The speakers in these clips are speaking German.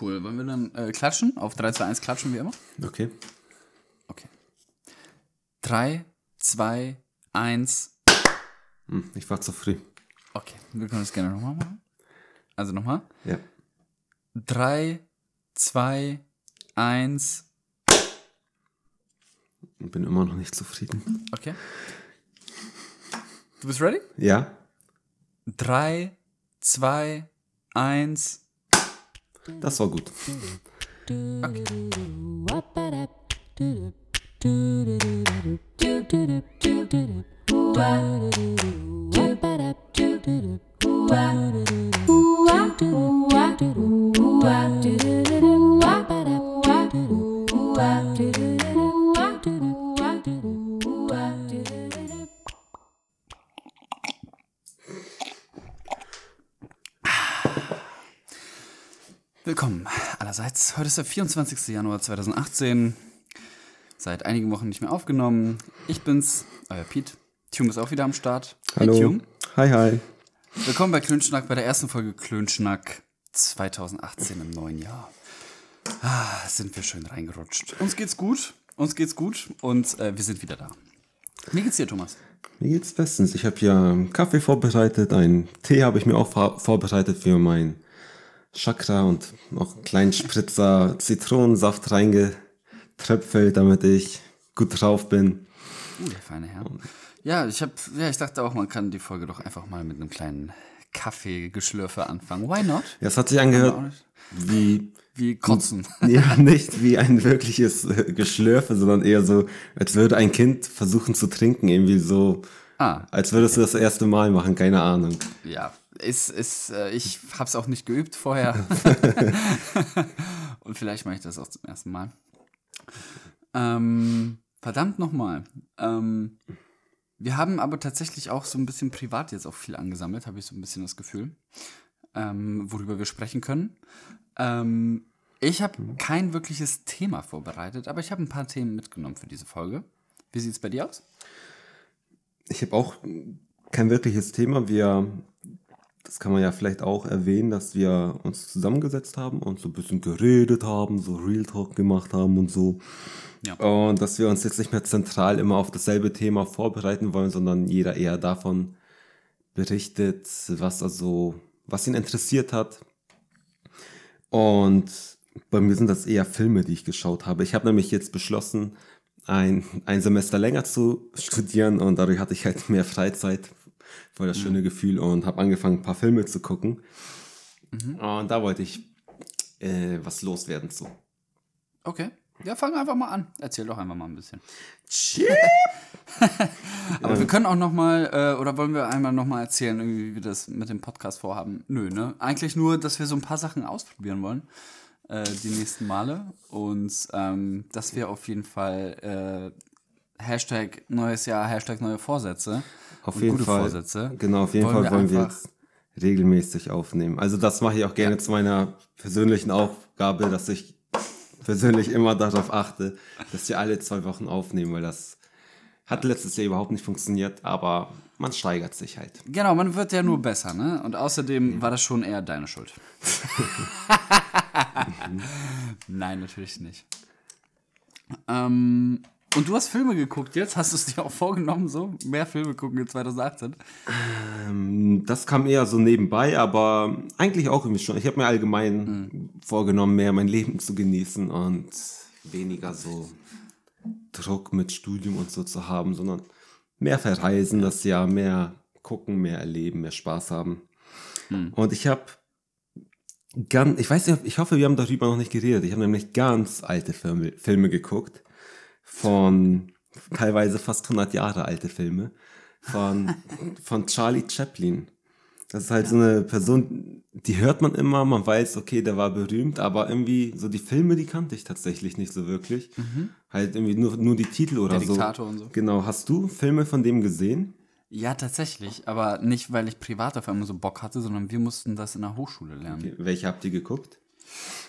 Cool. Wollen wir dann äh, klatschen? Auf 3, 2, 1 klatschen wie immer? Okay. Okay. 3, 2, 1. Hm, ich war zu früh. Okay, wir können das gerne nochmal machen. Also nochmal. Ja. 3, 2, 1. Ich bin immer noch nicht zufrieden. Okay. Du bist ready? Ja. 3, 2, 1. Das war gut. Willkommen allerseits. Heute ist der 24. Januar 2018. Seit einigen Wochen nicht mehr aufgenommen. Ich bin's, euer Pete. Tume ist auch wieder am Start. Hallo. Hey, Tume. Hi, hi. Willkommen bei Klönschnack, bei der ersten Folge Klönschnack 2018 im neuen Jahr. Ah, sind wir schön reingerutscht. Uns geht's gut, uns geht's gut und äh, wir sind wieder da. Wie geht's dir, Thomas? Mir geht's bestens. Ich habe hier einen Kaffee vorbereitet, einen Tee habe ich mir auch vor- vorbereitet für mein Chakra und noch einen kleinen Spritzer Zitronensaft reingetröpfelt, damit ich gut drauf bin. Uh, der feine Herr. Ja, ich hab, ja, ich dachte auch, man kann die Folge doch einfach mal mit einem kleinen Kaffeegeschlürfe anfangen. Why not? Ja, es hat sich angehört wie, Wie kotzen. ja, nicht wie ein wirkliches äh, Geschlürfe, sondern eher so, als würde ein Kind versuchen zu trinken, irgendwie so, Ah, als würdest du das erste Mal machen, keine Ahnung. ja. Ist, ist, äh, ich hab's auch nicht geübt vorher. Und vielleicht mache ich das auch zum ersten Mal. Ähm, verdammt nochmal. Ähm, wir haben aber tatsächlich auch so ein bisschen privat jetzt auch viel angesammelt, habe ich so ein bisschen das Gefühl, ähm, worüber wir sprechen können. Ähm, ich habe kein wirkliches Thema vorbereitet, aber ich habe ein paar Themen mitgenommen für diese Folge. Wie sieht's bei dir aus? Ich habe auch kein wirkliches Thema. Wir, das kann man ja vielleicht auch erwähnen, dass wir uns zusammengesetzt haben und so ein bisschen geredet haben, so Real Talk gemacht haben und so. Ja. Und dass wir uns jetzt nicht mehr zentral immer auf dasselbe Thema vorbereiten wollen, sondern jeder eher davon berichtet, was also, was ihn interessiert hat. Und bei mir sind das eher Filme, die ich geschaut habe. Ich habe nämlich jetzt beschlossen, ein, ein Semester länger zu studieren und dadurch hatte ich halt mehr Freizeit, voll das schöne Gefühl und habe angefangen, ein paar Filme zu gucken. Und da wollte ich äh, was loswerden zu. Okay. Ja, fang einfach mal an. Erzähl doch einfach mal ein bisschen. Aber wir können auch noch mal, äh, oder wollen wir einmal noch mal erzählen, irgendwie, wie wir das mit dem Podcast vorhaben? Nö, ne? Eigentlich nur, dass wir so ein paar Sachen ausprobieren wollen, äh, die nächsten Male. Und ähm, dass wir auf jeden Fall äh, Hashtag neues Jahr, Hashtag neue Vorsätze. Auf jeden gute Fall. Vorsätze. Genau, auf jeden wollen Fall wir wollen wir jetzt regelmäßig aufnehmen. Also das mache ich auch gerne zu meiner persönlichen Aufgabe, dass ich persönlich immer darauf achte, dass wir alle zwei Wochen aufnehmen, weil das hat letztes Jahr überhaupt nicht funktioniert, aber man steigert sich halt. Genau, man wird ja nur besser, ne? Und außerdem war das schon eher deine Schuld. Nein, natürlich nicht. Ähm, und du hast Filme geguckt jetzt? Hast du es dir auch vorgenommen, so? Mehr Filme gucken in 2018? Ähm, Das kam eher so nebenbei, aber eigentlich auch irgendwie schon. Ich habe mir allgemein vorgenommen, mehr mein Leben zu genießen und weniger so Druck mit Studium und so zu haben, sondern mehr verreisen das Jahr, mehr gucken, mehr erleben, mehr Spaß haben. Und ich habe ganz, ich weiß nicht, ich hoffe, wir haben darüber noch nicht geredet. Ich habe nämlich ganz alte Filme, Filme geguckt von teilweise fast 100 Jahre alte Filme von, von Charlie Chaplin. Das ist halt so eine Person, die hört man immer, man weiß, okay, der war berühmt, aber irgendwie so die Filme, die kannte ich tatsächlich nicht so wirklich. Halt irgendwie nur, nur die Titel oder Der so. Diktator und so. Genau, hast du Filme von dem gesehen? Ja, tatsächlich. Aber nicht, weil ich privat auf einmal so Bock hatte, sondern wir mussten das in der Hochschule lernen. Okay, Welche habt ihr geguckt?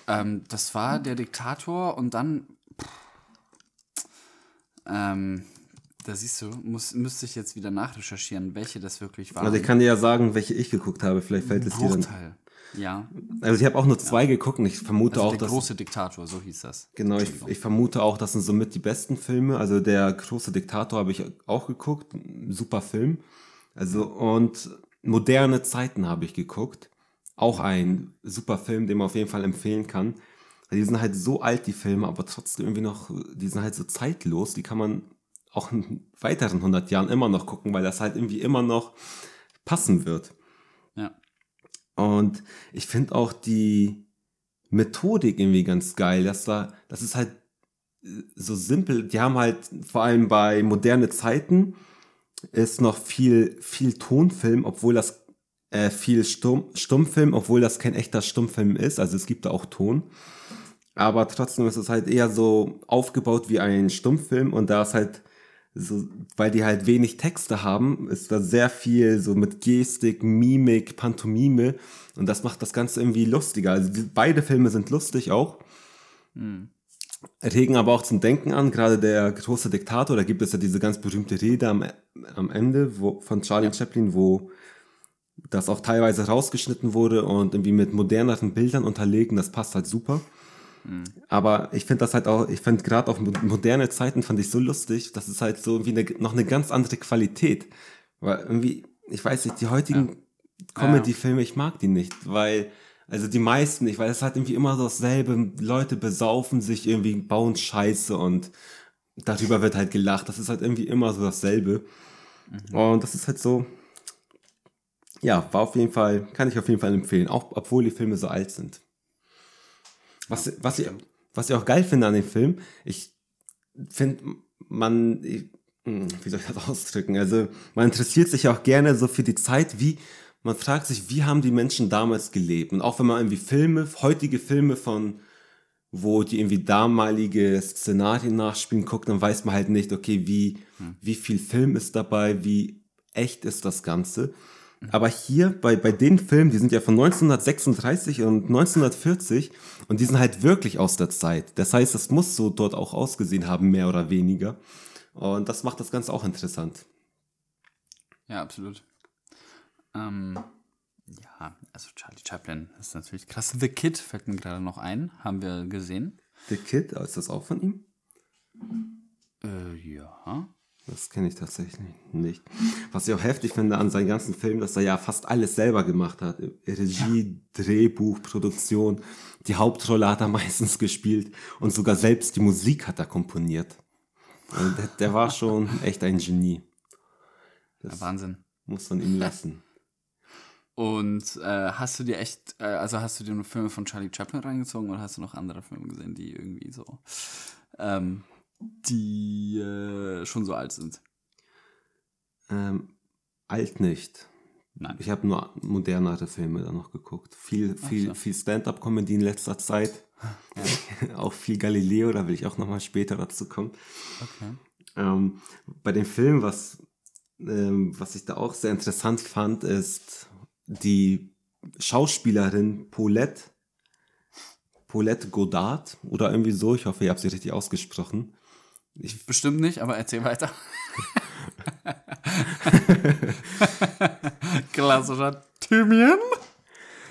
Ähm, das war der Diktator und dann. Ähm, da siehst du, muss, müsste ich jetzt wieder nachrecherchieren, welche das wirklich waren. Also ich kann dir ja sagen, welche ich geguckt habe, vielleicht fällt es dir dann. Ja. Also ich habe auch nur zwei ja. geguckt und ich vermute also auch, der große Diktator, so hieß das. Genau, ich, ich, vermute auch, das sind somit die besten Filme. Also der große Diktator habe ich auch geguckt, super Film. Also und moderne Zeiten habe ich geguckt, auch ein super Film, den man auf jeden Fall empfehlen kann. Die sind halt so alt, die Filme, aber trotzdem irgendwie noch, die sind halt so zeitlos, die kann man auch in weiteren 100 Jahren immer noch gucken, weil das halt irgendwie immer noch passen wird. Ja. Und ich finde auch die Methodik irgendwie ganz geil, dass da, das ist halt äh, so simpel. Die haben halt vor allem bei moderne Zeiten ist noch viel, viel Tonfilm, obwohl das äh, viel Stumm, Stummfilm, obwohl das kein echter Stummfilm ist. Also es gibt da auch Ton. Aber trotzdem ist es halt eher so aufgebaut wie ein Stummfilm und da ist halt so, weil die halt wenig Texte haben, ist da sehr viel so mit Gestik, Mimik, Pantomime und das macht das Ganze irgendwie lustiger. Also die, beide Filme sind lustig auch. Mhm. Regen aber auch zum Denken an, gerade der große Diktator, da gibt es ja diese ganz berühmte Rede am, am Ende wo, von Charlie ja. Chaplin, wo das auch teilweise rausgeschnitten wurde und irgendwie mit moderneren Bildern unterlegen, das passt halt super. Aber ich finde das halt auch, ich finde gerade auch moderne Zeiten fand ich so lustig, das ist halt so wie eine, noch eine ganz andere Qualität. Weil irgendwie, ich weiß nicht, die heutigen ja. Comedy-Filme, ich mag die nicht, weil, also die meisten nicht, weil es halt irgendwie immer so dasselbe, Leute besaufen sich irgendwie, bauen Scheiße und darüber wird halt gelacht. Das ist halt irgendwie immer so dasselbe. Mhm. Und das ist halt so, ja, war auf jeden Fall, kann ich auf jeden Fall empfehlen, auch obwohl die Filme so alt sind. Was, was, ich, was ich auch geil finde an dem Film, ich finde, man, ich, hm, wie soll ich das ausdrücken? Also, man interessiert sich auch gerne so für die Zeit, wie, man fragt sich, wie haben die Menschen damals gelebt? Und auch wenn man irgendwie Filme, heutige Filme von, wo die irgendwie damalige Szenarien nachspielen, guckt, dann weiß man halt nicht, okay, wie, hm. wie viel Film ist dabei, wie echt ist das Ganze. Aber hier bei, bei den Filmen, die sind ja von 1936 und 1940 und die sind halt wirklich aus der Zeit. Das heißt, es muss so dort auch ausgesehen haben, mehr oder weniger. Und das macht das Ganze auch interessant. Ja, absolut. Ähm, ja, also Charlie Chaplin ist natürlich krass. The Kid fällt mir gerade noch ein, haben wir gesehen. The Kid, ist das auch von ihm? Äh, ja. Das kenne ich tatsächlich nicht. Was ich auch heftig finde an seinen ganzen Filmen, dass er ja fast alles selber gemacht hat. Regie, ja. Drehbuch, Produktion. Die Hauptrolle hat er meistens gespielt und sogar selbst die Musik hat er komponiert. Also der, der, war schon echt ein Genie. Das Wahnsinn. Muss man ihm lassen. Und äh, hast du dir echt, äh, also hast du dir nur Filme von Charlie Chaplin reingezogen oder hast du noch andere Filme gesehen, die irgendwie so ähm, die äh, schon so alt sind? Ähm, alt nicht. Nein. Ich habe nur modernere Filme da noch geguckt. Viel, viel, so. viel Stand-up-Comedy in letzter Zeit. Ja. auch viel Galileo, da will ich auch nochmal später dazu kommen. Okay. Ähm, bei dem Film, was, ähm, was ich da auch sehr interessant fand, ist die Schauspielerin Paulette, Paulette Godard oder irgendwie so, ich hoffe, ich habe sie richtig ausgesprochen. Ich Bestimmt nicht, aber erzähl weiter. Klassischer Thymian.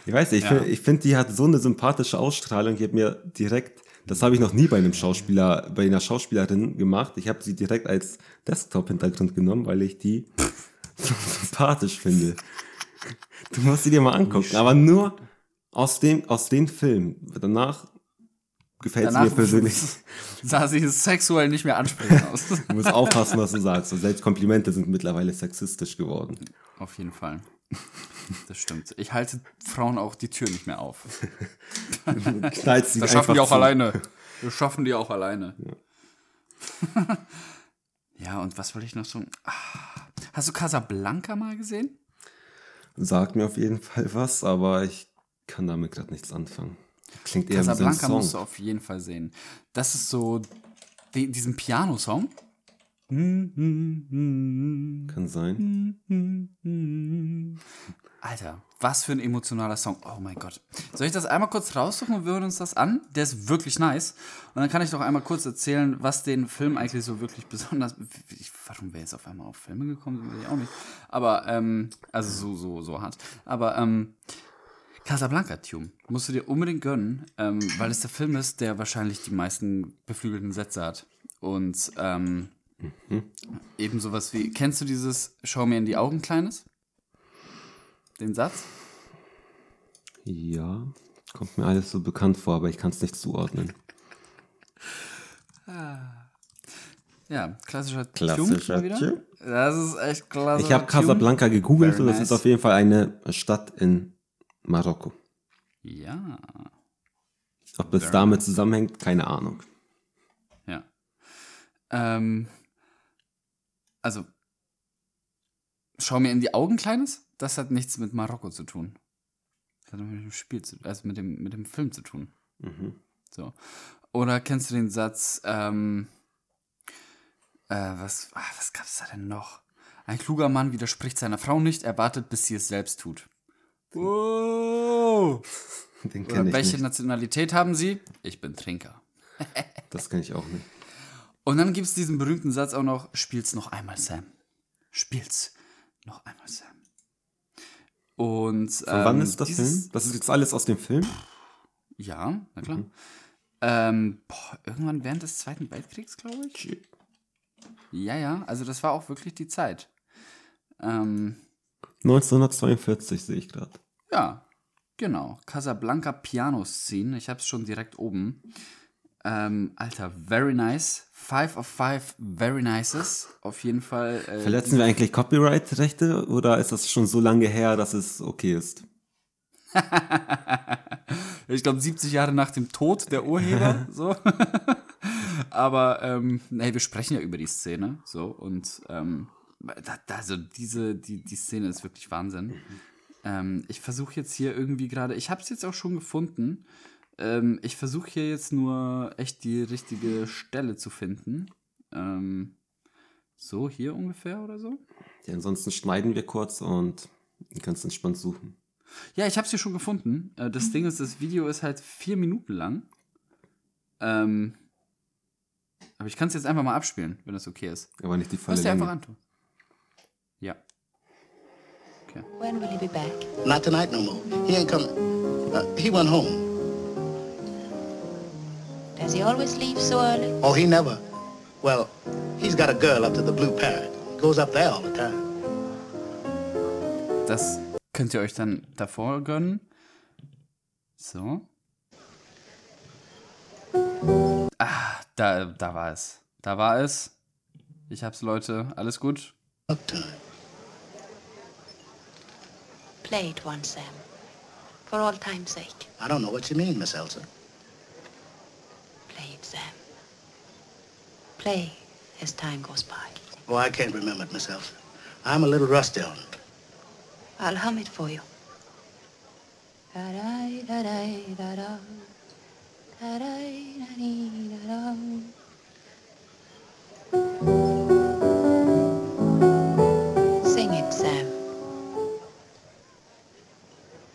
Ich weiß nicht, ich ja. finde, find, die hat so eine sympathische Ausstrahlung. Ich habe mir direkt, das habe ich noch nie bei einem Schauspieler, bei einer Schauspielerin gemacht. Ich habe sie direkt als Desktop-Hintergrund genommen, weil ich die so sympathisch finde. Du musst sie dir mal angucken, aber nur aus dem, aus den Filmen. Danach gefällt es mir persönlich. Sah sie sexuell nicht mehr ansprechend aus. du musst aufpassen, was du sagst. Und selbst Komplimente sind mittlerweile sexistisch geworden. Auf jeden Fall. Das stimmt. Ich halte Frauen auch die Tür nicht mehr auf. Das schaffen die auch zu. alleine. Wir schaffen die auch alleine. Ja. ja, und was wollte ich noch so? Ah, hast du Casablanca mal gesehen? Sagt mir auf jeden Fall was, aber ich kann damit gerade nichts anfangen. Klingt eher Casablanca musst du auf jeden Fall sehen. Das ist so die, diesen Piano-Song. Kann sein. Alter, was für ein emotionaler Song. Oh mein Gott. Soll ich das einmal kurz raussuchen und wir hören uns das an? Der ist wirklich nice. Und dann kann ich doch einmal kurz erzählen, was den Film eigentlich so wirklich besonders. Ich, warum wäre jetzt auf einmal auf Filme gekommen? Will ich auch nicht. Aber, ähm, also so, so, so hart. Aber, ähm, Casablanca Tune. Musst du dir unbedingt gönnen, ähm, weil es der Film ist, der wahrscheinlich die meisten beflügelten Sätze hat. Und ähm, eben sowas wie, kennst du dieses Schau mir in die Augen, Kleines? Den Satz? Ja, kommt mir alles so bekannt vor, aber ich kann es nicht zuordnen. Ja, klassischer, Klassischer Tune wieder. Das ist echt klasse. Ich habe Casablanca gegoogelt Very und es nice. ist auf jeden Fall eine Stadt in Marokko. Ja, Ob das damit zusammenhängt, keine Ahnung. ja. Ähm, also, schau mir in die Augen, Kleines. Das hat nichts mit Marokko zu tun. Das hat mit dem Spiel zu, also mit dem, mit dem Film zu tun. So. Oder kennst du den Satz, ähm, äh, was, ah, was gab's da denn noch? Ein kluger Mann widerspricht seiner Frau nicht, er wartet, bis sie es selbst tut. Oh. Den kenne ich welche nicht. Nationalität haben sie? Ich bin Trinker. Das kenne ich auch nicht. Und dann gibt es diesen berühmten Satz auch noch: Spiel's noch einmal, Sam. Spiel's noch einmal, Sam. Und Von wann ähm, ist das Film? Das ist jetzt alles aus dem Film? Ja, na klar. Ähm, boah, irgendwann während des Zweiten Weltkriegs, glaube ich. Ja, ja, also das war auch wirklich die Zeit. Ähm, 1942 sehe ich gerade. ja, genau. Casablanca Piano Scene. Ich habe es schon direkt oben. Ähm, Alter, very nice. Five of five very nices. Auf jeden Fall. Äh, Verletzen wir eigentlich Copyright-Rechte oder ist das schon so lange her, dass es okay ist? ich glaube 70 Jahre nach dem Tod der Urheber, so. Aber ähm, nee, wir sprechen ja über die Szene, so und ähm, also diese die die Szene ist wirklich Wahnsinn. Ähm, ich versuche jetzt hier irgendwie gerade, ich habe es jetzt auch schon gefunden. Ähm, ich versuche hier jetzt nur echt die richtige Stelle zu finden. Ähm, so hier ungefähr oder so. Ja, ansonsten schneiden wir kurz und du kannst entspannt suchen. Ja, ich habe es hier schon gefunden. Äh, das Ding ist, das Video ist halt vier Minuten lang. Ähm, aber ich kann es jetzt einfach mal abspielen, wenn das okay ist. Aber nicht die volle Lass dir einfach antun. Okay. When will he be back? Not tonight no more. He ain't coming. Uh, he went home. Does he always leave so early? Oh, he never. Well, he's got a girl up to the Blue Parrot. Goes up there all the time. Das könnt ihr euch dann davor gönnen. So. Ah, da, da war es. Da war es. Ich hab's, Leute. Alles gut? Uptime. Play it once, Sam. For all time's sake. I don't know what you mean, Miss Elsa. Play it, Sam. Play as time goes by. Oh, I can't remember it, Miss Elsa. I'm a little rusty on it. I'll hum it for you. Da-da-da-da-da-da. Da-da-da-dee-da-da.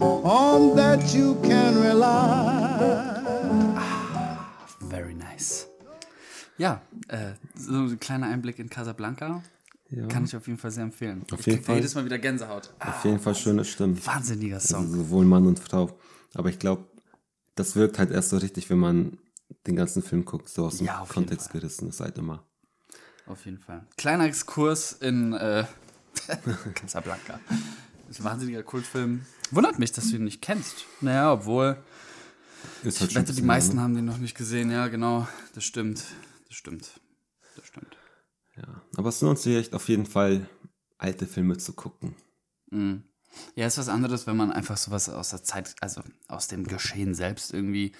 On that you can rely. Very nice. Ja, äh, so ein kleiner Einblick in Casablanca. Ja. Kann ich auf jeden Fall sehr empfehlen. Auf ich jeden krieg Fall. jedes Mal wieder Gänsehaut. Ah, Auf jeden Fall schöne Stimmen. wahnsinniger Also Song. sowohl Mann und Frau. Aber ich glaube, das wirkt halt erst so richtig, wenn man den ganzen Film guckt, so aus dem Ja, Kontext gerissen ist halt immer. Auf jeden Fall. Kleiner Exkurs in äh, Casablanca. Das ist ein wahnsinniger Kultfilm. Wundert mich, dass du ihn nicht kennst. Naja, obwohl, Ist halt ich wette, die meisten lang, haben den noch nicht gesehen. Ja, genau. Das stimmt. Das stimmt. Das stimmt. ne? Ja. Aber es lohnt sich echt auf jeden Fall, alte Filme zu gucken. Mhm. Ja, ist was anderes, wenn man einfach sowas aus der Zeit, also aus dem Geschehen selbst irgendwie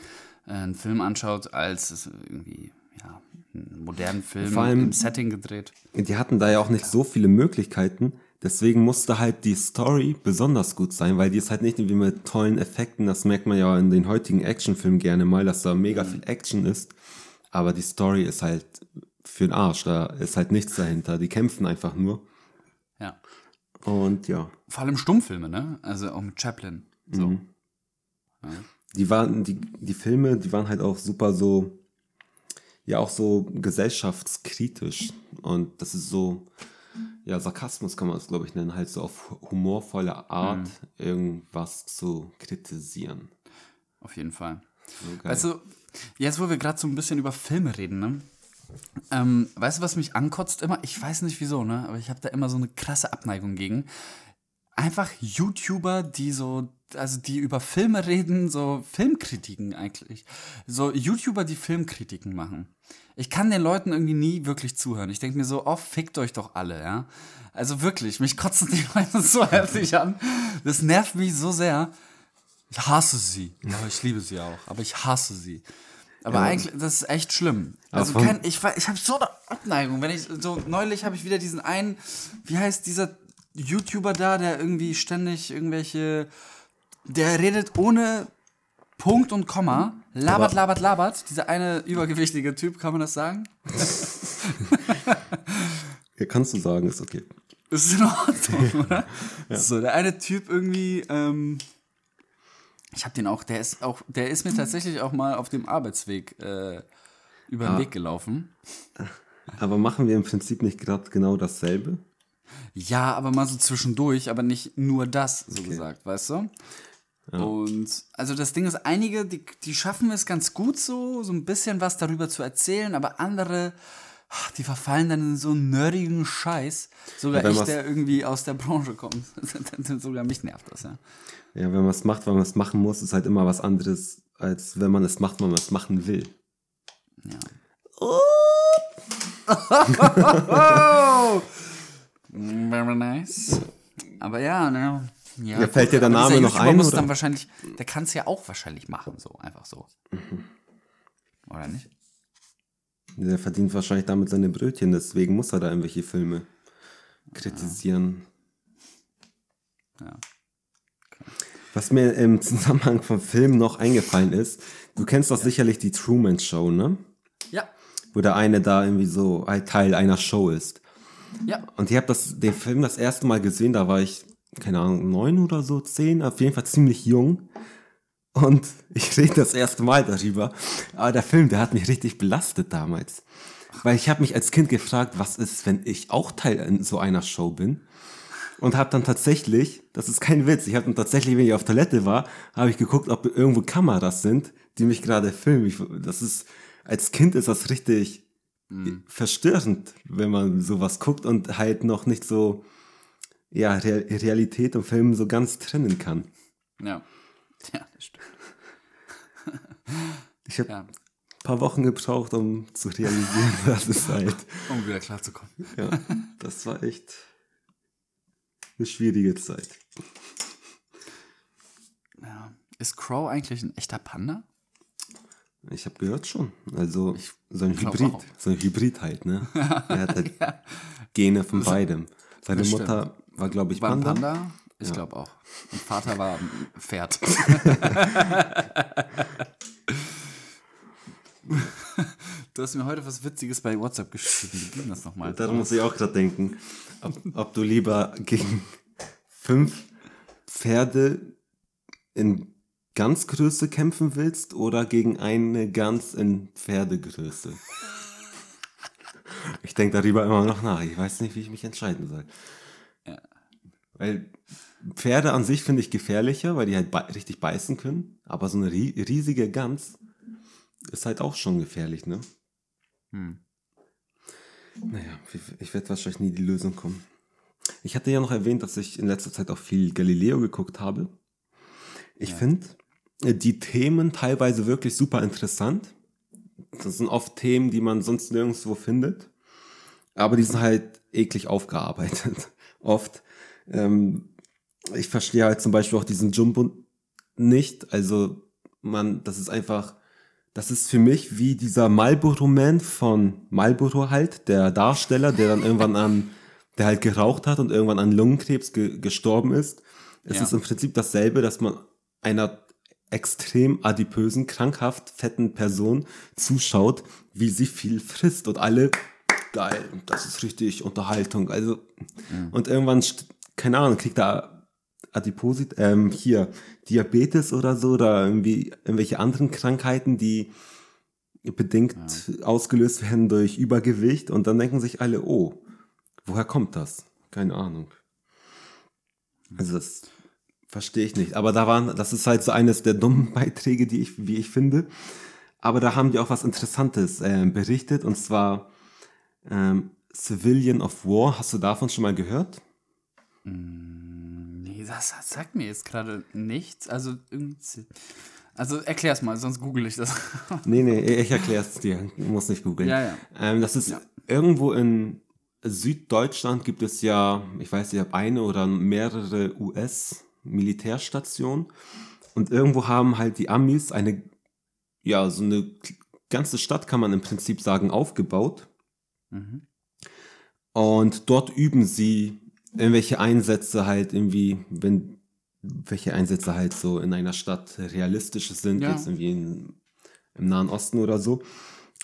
äh, einen Film anschaut, als es irgendwie, ja, einen modernen Film Vor allem- im Setting gedreht. Die hatten da ja auch nicht so viele Möglichkeiten. Deswegen musste halt die Story besonders gut sein, weil die ist halt nicht irgendwie mit tollen Effekten, das merkt man ja in den heutigen Actionfilmen gerne mal, dass da mega viel Action ist. Aber die Story ist halt für den Arsch, da ist halt nichts dahinter. Die kämpfen einfach nur. Ja. Und ja, Vor allem Stummfilme, ne? Also auch mit Chaplin. So. Mhm. die waren, die, die Filme, die waren halt auch super so, ja, auch so gesellschaftskritisch. Und das ist so, ja, Sarkasmus kann man es, glaube ich, nennen, halt so auf humorvolle Art irgendwas zu kritisieren. Auf jeden Fall. So. Weißt du, jetzt wo wir gerade so ein bisschen über Filme reden, ne? Ähm, weißt du, was mich ankotzt immer? Ich weiß nicht wieso, ne? Aber ich habe da immer so eine krasse Abneigung gegen. Einfach YouTuber, die so, also die über Filme reden, so Filmkritiken eigentlich. So YouTuber, die Filmkritiken machen. Ich kann den Leuten irgendwie nie wirklich zuhören. Ich denke mir so, oh, fickt euch doch alle, ja. Also wirklich, mich kotzen die Leute so heftig an. Das nervt mich so sehr. Ich hasse sie. Aber ich liebe sie auch. Aber ich hasse sie. Aber eigentlich, das ist echt schlimm. Also kein, ich, ich habe so eine Abneigung. Wenn ich so neulich habe ich wieder diesen einen, wie heißt dieser YouTuber da, der irgendwie ständig irgendwelche, der redet ohne Punkt und Komma, labert, Aber- labert, labert. Dieser eine übergewichtige Typ, kann man das sagen? Ja, kannst du sagen, ist okay. Ist in Ordnung, oder? So, der eine Typ irgendwie, ähm, ich habe den auch, der ist auch, der ist mir tatsächlich auch mal auf dem Arbeitsweg äh, über den Weg gelaufen. Aber machen wir im Prinzip nicht gerade genau dasselbe? Ja, aber mal so zwischendurch, aber nicht nur das, so gesagt, weißt du? Und also das Ding ist, einige, die, die schaffen es ganz gut so, so ein bisschen was darüber zu erzählen, aber andere, ach, die verfallen dann in so einen nerdigen Scheiß. Sogar Ja, ich, der irgendwie aus der Branche kommt. Sogar mich nervt das, ja. Ja, wenn man es macht, weil man es machen muss, ist halt immer was anderes, als wenn man es macht, weil man es machen will. Very nice. Aber ja, ne. Ja, Ja, fällt dir der Name noch ein, Muss oder? dann wahrscheinlich, der kann es ja auch wahrscheinlich machen, so, einfach so. Oder nicht? Der verdient wahrscheinlich damit seine Brötchen, deswegen muss er da irgendwelche Filme kritisieren. Ja. Was mir im Zusammenhang vom Film noch eingefallen ist, du kennst doch sicherlich die Truman Show, ne? Ja. Wo der eine da irgendwie so Teil einer Show ist. Ja. Und ich habe das, den Film das erste Mal gesehen, da war ich, keine Ahnung, neun oder so, zehn, auf jeden Fall ziemlich jung. Und ich rede das erste Mal darüber. Aber der Film, der hat mich richtig belastet damals. Weil ich habe mich als Kind gefragt, was ist, wenn ich auch Teil in so einer Show bin? Und habe dann tatsächlich, das ist kein Witz, ich habe dann tatsächlich, wenn ich auf Toilette war, habe ich geguckt, ob irgendwo Kameras sind, die mich gerade filmen. Ich, das ist, als Kind ist das richtig verstörend, wenn man sowas guckt und halt noch nicht so, ja, Re Realität und Film so ganz trennen kann. Ja. Ja, das stimmt. Ich habe Ja. ein paar Wochen gebraucht, um zu realisieren, dass es halt, Um wieder klarzukommen. ja, das war echt eine schwierige Zeit. Ja. Ist Crow eigentlich ein echter Panda? Ich habe gehört schon. Also so ein Hybrid. auch. So ein Hybrid halt, ne? Er hat halt Gene von beidem. Seine Mutter war, glaube ich, War Panda. Panda? Ich glaube auch. Und Vater war ein Pferd. du hast mir heute was Witziges bei WhatsApp geschrieben. Wie ging das nochmal? Darum muss ich auch gerade denken, ob, ob du lieber gegen fünf Pferde in Ganzgröße kämpfen willst oder gegen eine Gans in Pferdegröße. Ich denke darüber immer noch nach. Ich weiß nicht, wie ich mich entscheiden soll. Weil Pferde an sich finde ich gefährlicher, weil die halt bei richtig beißen können. Aber so eine rie riesige Gans ist halt auch schon gefährlich, ne? Naja, ich- werde wahrscheinlich nie die Lösung kommen. Ich hatte ja noch erwähnt, dass ich in letzter Zeit auch viel Galileo geguckt habe. Ich finde äh, die Themen teilweise wirklich super interessant. Das sind oft Themen, die man sonst nirgendwo findet. Aber die sind halt eklig aufgearbeitet. Oft. Ähm, ich verstehe halt zum Beispiel auch diesen Jumbo nicht. Also, man, das ist einfach, das ist für mich wie dieser Marlboro Man von Marlboro halt, der Darsteller, der dann irgendwann an der halt geraucht hat und irgendwann an Lungenkrebs ge gestorben ist. Es Ja. ist im Prinzip dasselbe, dass man einer extrem adipösen, krankhaft fetten Person zuschaut, wie sie viel frisst und alle geil, das ist richtig Unterhaltung. Also und irgendwann, keine Ahnung, kriegt er Adiposit, ähm, hier Diabetes oder so oder irgendwie irgendwelche anderen Krankheiten, die bedingt ausgelöst werden durch Übergewicht und dann denken sich alle, oh, woher kommt das? Keine Ahnung. Also das verstehe ich nicht. Aber da waren, das ist halt so eines der dummen Beiträge, die ich, wie ich finde. Aber da haben die auch was Interessantes ähm, berichtet und zwar ähm, Civilian of War. Hast du davon schon mal gehört? Nee, das, sagt mir jetzt gerade nichts. Also, irgendwie- also erklär's mal, sonst google ich das. Nee, nee, ich erkläre es dir. Du musst nicht googeln. Ja, ja. Ähm, das ist irgendwo in Süddeutschland gibt es ja, ich weiß nicht, ob eine oder mehrere US-Militärstationen. Und irgendwo haben halt die Amis eine, ja, so eine ganze Stadt, kann man im Prinzip sagen, aufgebaut. Und dort üben sie irgendwelche Einsätze halt irgendwie, wenn welche Einsätze halt so in einer Stadt realistisch sind, Ja. jetzt irgendwie in, im Nahen Osten oder so.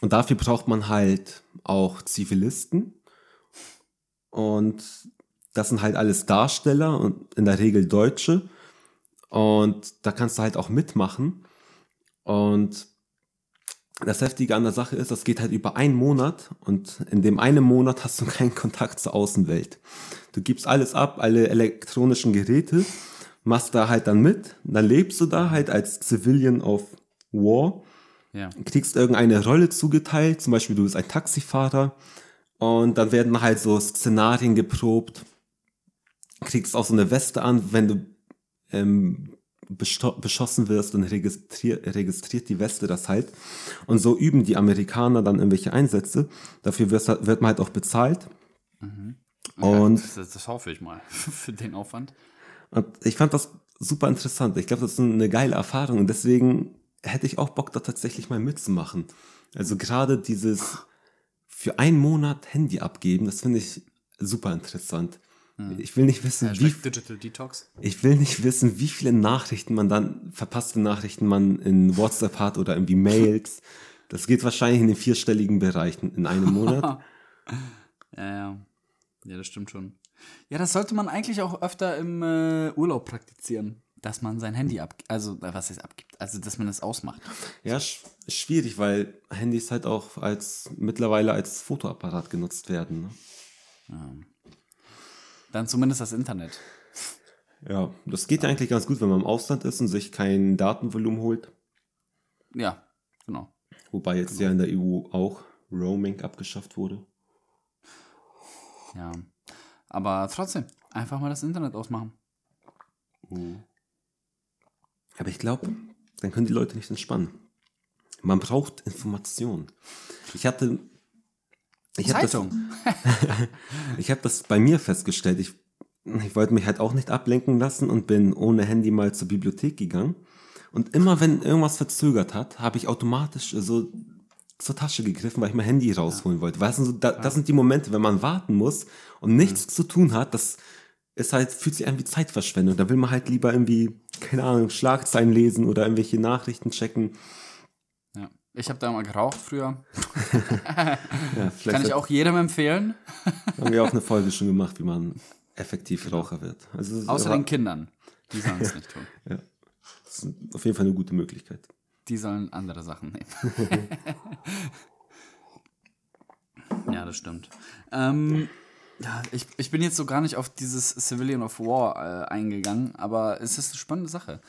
Und dafür braucht man halt auch Zivilisten. Und das sind halt alles Darsteller und in der Regel Deutsche. Und da kannst du halt auch mitmachen. Und das Heftige an der Sache ist, das geht halt über einen Monat und in dem einen Monat hast du keinen Kontakt zur Außenwelt. Du gibst alles ab, alle elektronischen Geräte, machst da halt dann mit, dann lebst du da halt als Civilian of War, ja. kriegst irgendeine Rolle zugeteilt, zum Beispiel du bist ein Taxifahrer und dann werden halt so Szenarien geprobt, kriegst auch so eine Weste an, wenn du ähm, beschossen wirst, dann registriert, registriert die Weste das halt. Und so üben die Amerikaner dann irgendwelche Einsätze. Dafür wirst, wird man halt auch bezahlt. Und, Das, das, das hoffe ich mal für den Aufwand. und ich fand das super interessant. Ich glaube, das ist eine geile Erfahrung und deswegen hätte ich auch Bock, da tatsächlich mal mitzumachen. Also gerade dieses für einen Monat Handy abgeben, das finde ich super interessant. Ich will nicht wissen, wie, Digital Detox. Ich will nicht wissen, wie viele Nachrichten man dann, verpasste Nachrichten man in WhatsApp hat oder irgendwie Mails. Das geht wahrscheinlich in den vierstelligen Bereichen in einem Monat. Ja, ja. Ja, das stimmt schon. Ja, das sollte man eigentlich auch öfter im äh, Urlaub praktizieren. Dass man sein Handy abgibt. Also, äh, was heißt abgibt? Also, dass man es ausmacht. ja, sch schwierig, weil Handys halt auch als mittlerweile als Fotoapparat genutzt werden. Ne? Dann zumindest das Internet. Ja, das geht ja eigentlich ganz gut, wenn man im Ausland ist und sich kein Datenvolumen holt. Ja, genau. Wobei jetzt ja in der EU auch Roaming abgeschafft wurde. Ja. Aber trotzdem, einfach mal das Internet ausmachen. Aber ich glaube, dann können die Leute nicht entspannen. Man braucht Information. Ich hatte. Ich habe das, ich hab das bei mir festgestellt. Ich, ich wollte mich halt auch nicht ablenken lassen und bin ohne Handy mal zur Bibliothek gegangen. Und immer wenn irgendwas verzögert hat, habe ich automatisch so zur Tasche gegriffen, weil ich mein Handy rausholen wollte. Weißt du, da, das sind die Momente, wenn man warten muss und nichts zu tun hat, das ist halt, fühlt sich an wie Zeitverschwendung. Da will man halt lieber irgendwie, keine Ahnung, Schlagzeilen lesen oder irgendwelche Nachrichten checken. Ja. Ich habe da mal geraucht früher. Ja, Kann ich auch jedem empfehlen. haben wir auch eine Folge schon gemacht, wie man effektiv Raucher wird. Also, Außer den Kindern. Die sollen es nicht tun. das ist auf jeden Fall eine gute Möglichkeit. Die sollen andere Sachen nehmen. ja, das stimmt. Ähm, ja, ich, ich bin jetzt so gar nicht auf dieses Civilian of War äh, eingegangen, aber es ist eine spannende Sache.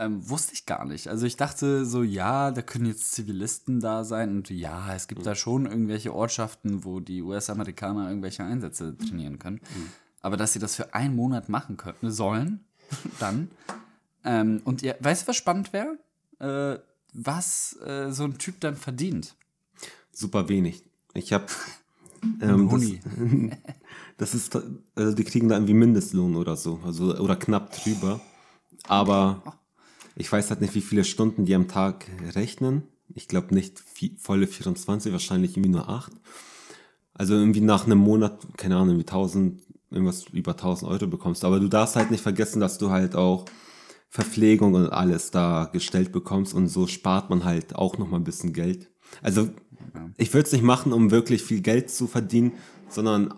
Ähm, wusste ich gar nicht. Also ich dachte so, ja, da können jetzt Zivilisten da sein und ja, es gibt da schon irgendwelche Ortschaften, wo die US-Amerikaner irgendwelche Einsätze trainieren können. Aber dass sie das für einen Monat machen können, sollen, dann. Ähm, und ihr, weißt du, was spannend wäre? Äh, was äh, so ein Typ dann verdient. Super wenig. Ich habe ähm, Huni. das, das ist, also die kriegen da irgendwie Mindestlohn oder so, also oder knapp drüber. Aber ich weiß halt nicht, wie viele Stunden die am Tag rechnen. Ich glaube nicht vi- volle 24, wahrscheinlich irgendwie nur 8. Also irgendwie nach einem Monat, keine Ahnung, wie 1000, irgendwas über 1000 Euro bekommst. Aber du darfst halt nicht vergessen, dass du halt auch Verpflegung und alles da gestellt bekommst und so spart man halt auch noch mal ein bisschen Geld. Also ich würde es nicht machen, um wirklich viel Geld zu verdienen, sondern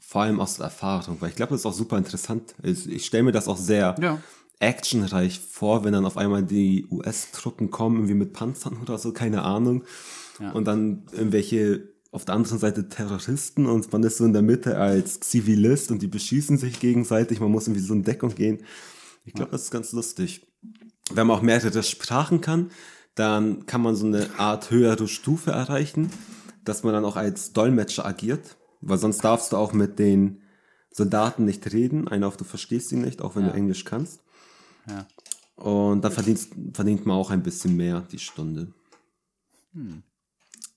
vor allem aus Erfahrung, weil ich glaube, das ist auch super interessant. Ich, ich stelle mir das auch sehr Ja. Actionreich vor, wenn dann auf einmal die US-Truppen kommen, irgendwie mit Panzern oder so, keine Ahnung. Und dann irgendwelche auf der anderen Seite Terroristen und man ist so in der Mitte als Zivilist und die beschießen sich gegenseitig, man muss irgendwie so in Deckung gehen. Ich glaube, das ist ganz lustig. Wenn man auch mehrere Sprachen kann, dann kann man so eine Art höhere Stufe erreichen, dass man dann auch als Dolmetscher agiert, weil sonst darfst du auch mit den Soldaten nicht reden, einer auf du verstehst sie nicht, auch wenn du Englisch kannst. Ja. Und dann verdient, verdient man auch ein bisschen mehr die Stunde.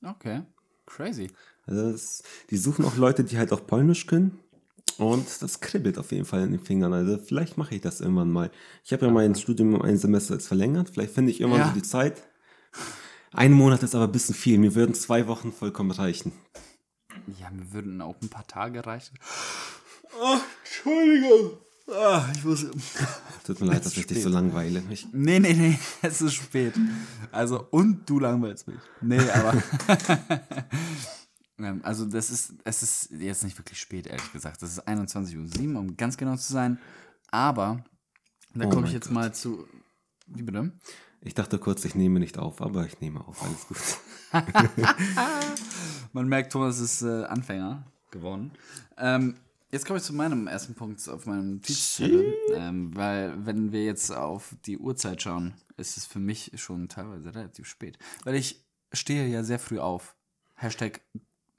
Okay. Crazy. Also das, die suchen auch Leute, die halt auch Polnisch können. Und das kribbelt auf jeden Fall in den Fingern. Also vielleicht mache ich das irgendwann mal. Ich habe ja mein Studium um ein Semester jetzt verlängert. Vielleicht finde ich irgendwann Ja. so die Zeit. Ein Monat ist aber ein bisschen viel. Mir würden zwei Wochen vollkommen reichen. Ja, mir würden auch ein paar Tage reichen. Entschuldigung. Ah, ich muss. Tut mir leid, dass ich dich so langweile. Ich, Nee, nee, nee, es ist spät. Also, und du langweilst mich. Nee, aber. Ähm, also, das ist, es ist jetzt nicht wirklich spät, ehrlich gesagt. Das ist 21.07 Uhr, um ganz genau zu sein. Aber, da Oh komme ich jetzt mal zu. Wie bitte? ich dachte kurz, ich nehme nicht auf, aber ich nehme auf. Alles gut. Man merkt, Thomas ist äh, Anfänger geworden. Ähm, jetzt komme ich zu meinem ersten Punkt auf meinem Notizzettel. Ähm, weil, wenn wir jetzt auf die Uhrzeit schauen, ist es für mich schon teilweise relativ spät. Weil ich stehe ja sehr früh auf. Hashtag